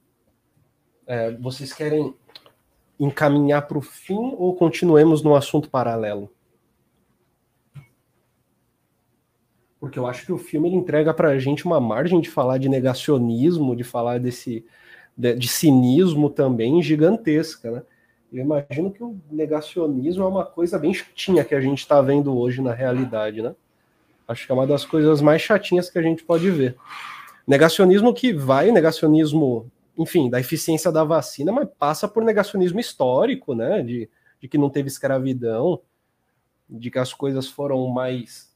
É, vocês querem encaminhar para o fim ou continuemos no assunto paralelo? Porque eu acho que o filme ele entrega para a gente uma margem de falar de negacionismo, de falar desse de, de cinismo também gigantesca, né? Eu imagino que o negacionismo é uma coisa bem chatinha que a gente está vendo hoje na realidade, né? Acho que é uma das coisas mais chatinhas que a gente pode ver. Negacionismo que vai, negacionismo, enfim, da eficiência da vacina, mas passa por negacionismo histórico, né? De, de que não teve escravidão, de que as coisas foram mais.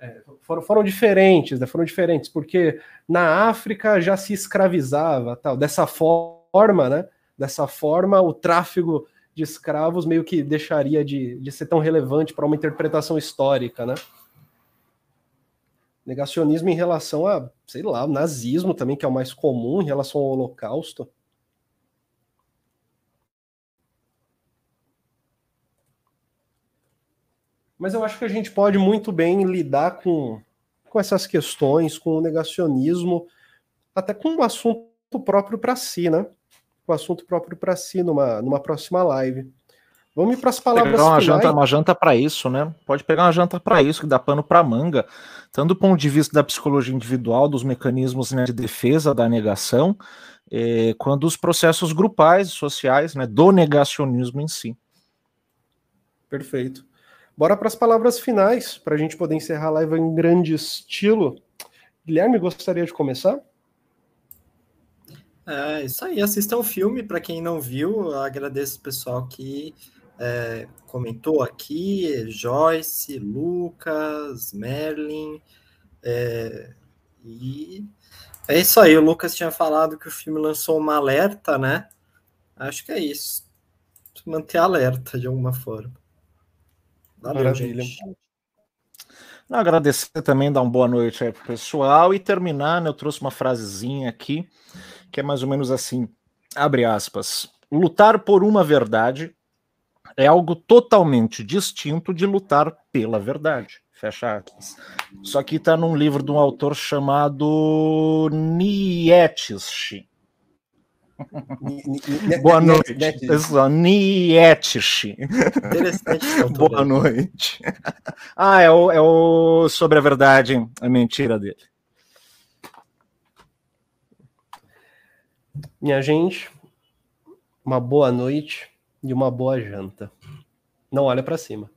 É, foram, foram diferentes, né? Foram diferentes, porque na África já se escravizava, tal, dessa forma, né? Dessa forma, o tráfego de escravos meio que deixaria de, de ser tão relevante para uma interpretação histórica, né? Negacionismo em relação a, sei lá, o nazismo também, que é o mais comum em relação ao Holocausto. Mas eu acho que a gente pode muito bem lidar com, com essas questões, com o negacionismo, até com um assunto próprio para si, né? O assunto próprio para si numa, numa próxima live. Vamos ir para as palavras pegar uma finais. janta, uma janta para isso, né? Pode pegar uma janta para isso, que dá pano para manga, tanto do ponto de vista da psicologia individual, dos mecanismos né, de defesa da negação, eh, quanto dos processos grupais, sociais, né, do negacionismo em si. Perfeito. Bora para as palavras finais, para a gente poder encerrar a live em grande estilo. Guilherme, gostaria de começar? É, isso aí, assistam o filme, para quem não viu, agradeço o pessoal que é, comentou aqui, Joyce, Lucas, Merlin, É, e é isso aí. O Lucas tinha falado que o filme lançou uma alerta, né? Acho que é isso. Manter alerta de alguma forma. Valeu, Maravilha. gente. Agradecer também, dar uma boa noite aí pro pessoal e terminar, né, eu trouxe uma frasezinha aqui, que é mais ou menos assim, abre aspas, lutar por uma verdade é algo totalmente distinto de lutar pela verdade. Fecha aspas. Isso aqui está num livro de um autor chamado Nietzsche. Boa noite. Nietzsche. *laughs* Boa noite. Ah, é o, é o sobre a verdade, a mentira dele. Minha gente, uma boa noite e uma boa janta. Não olha para cima.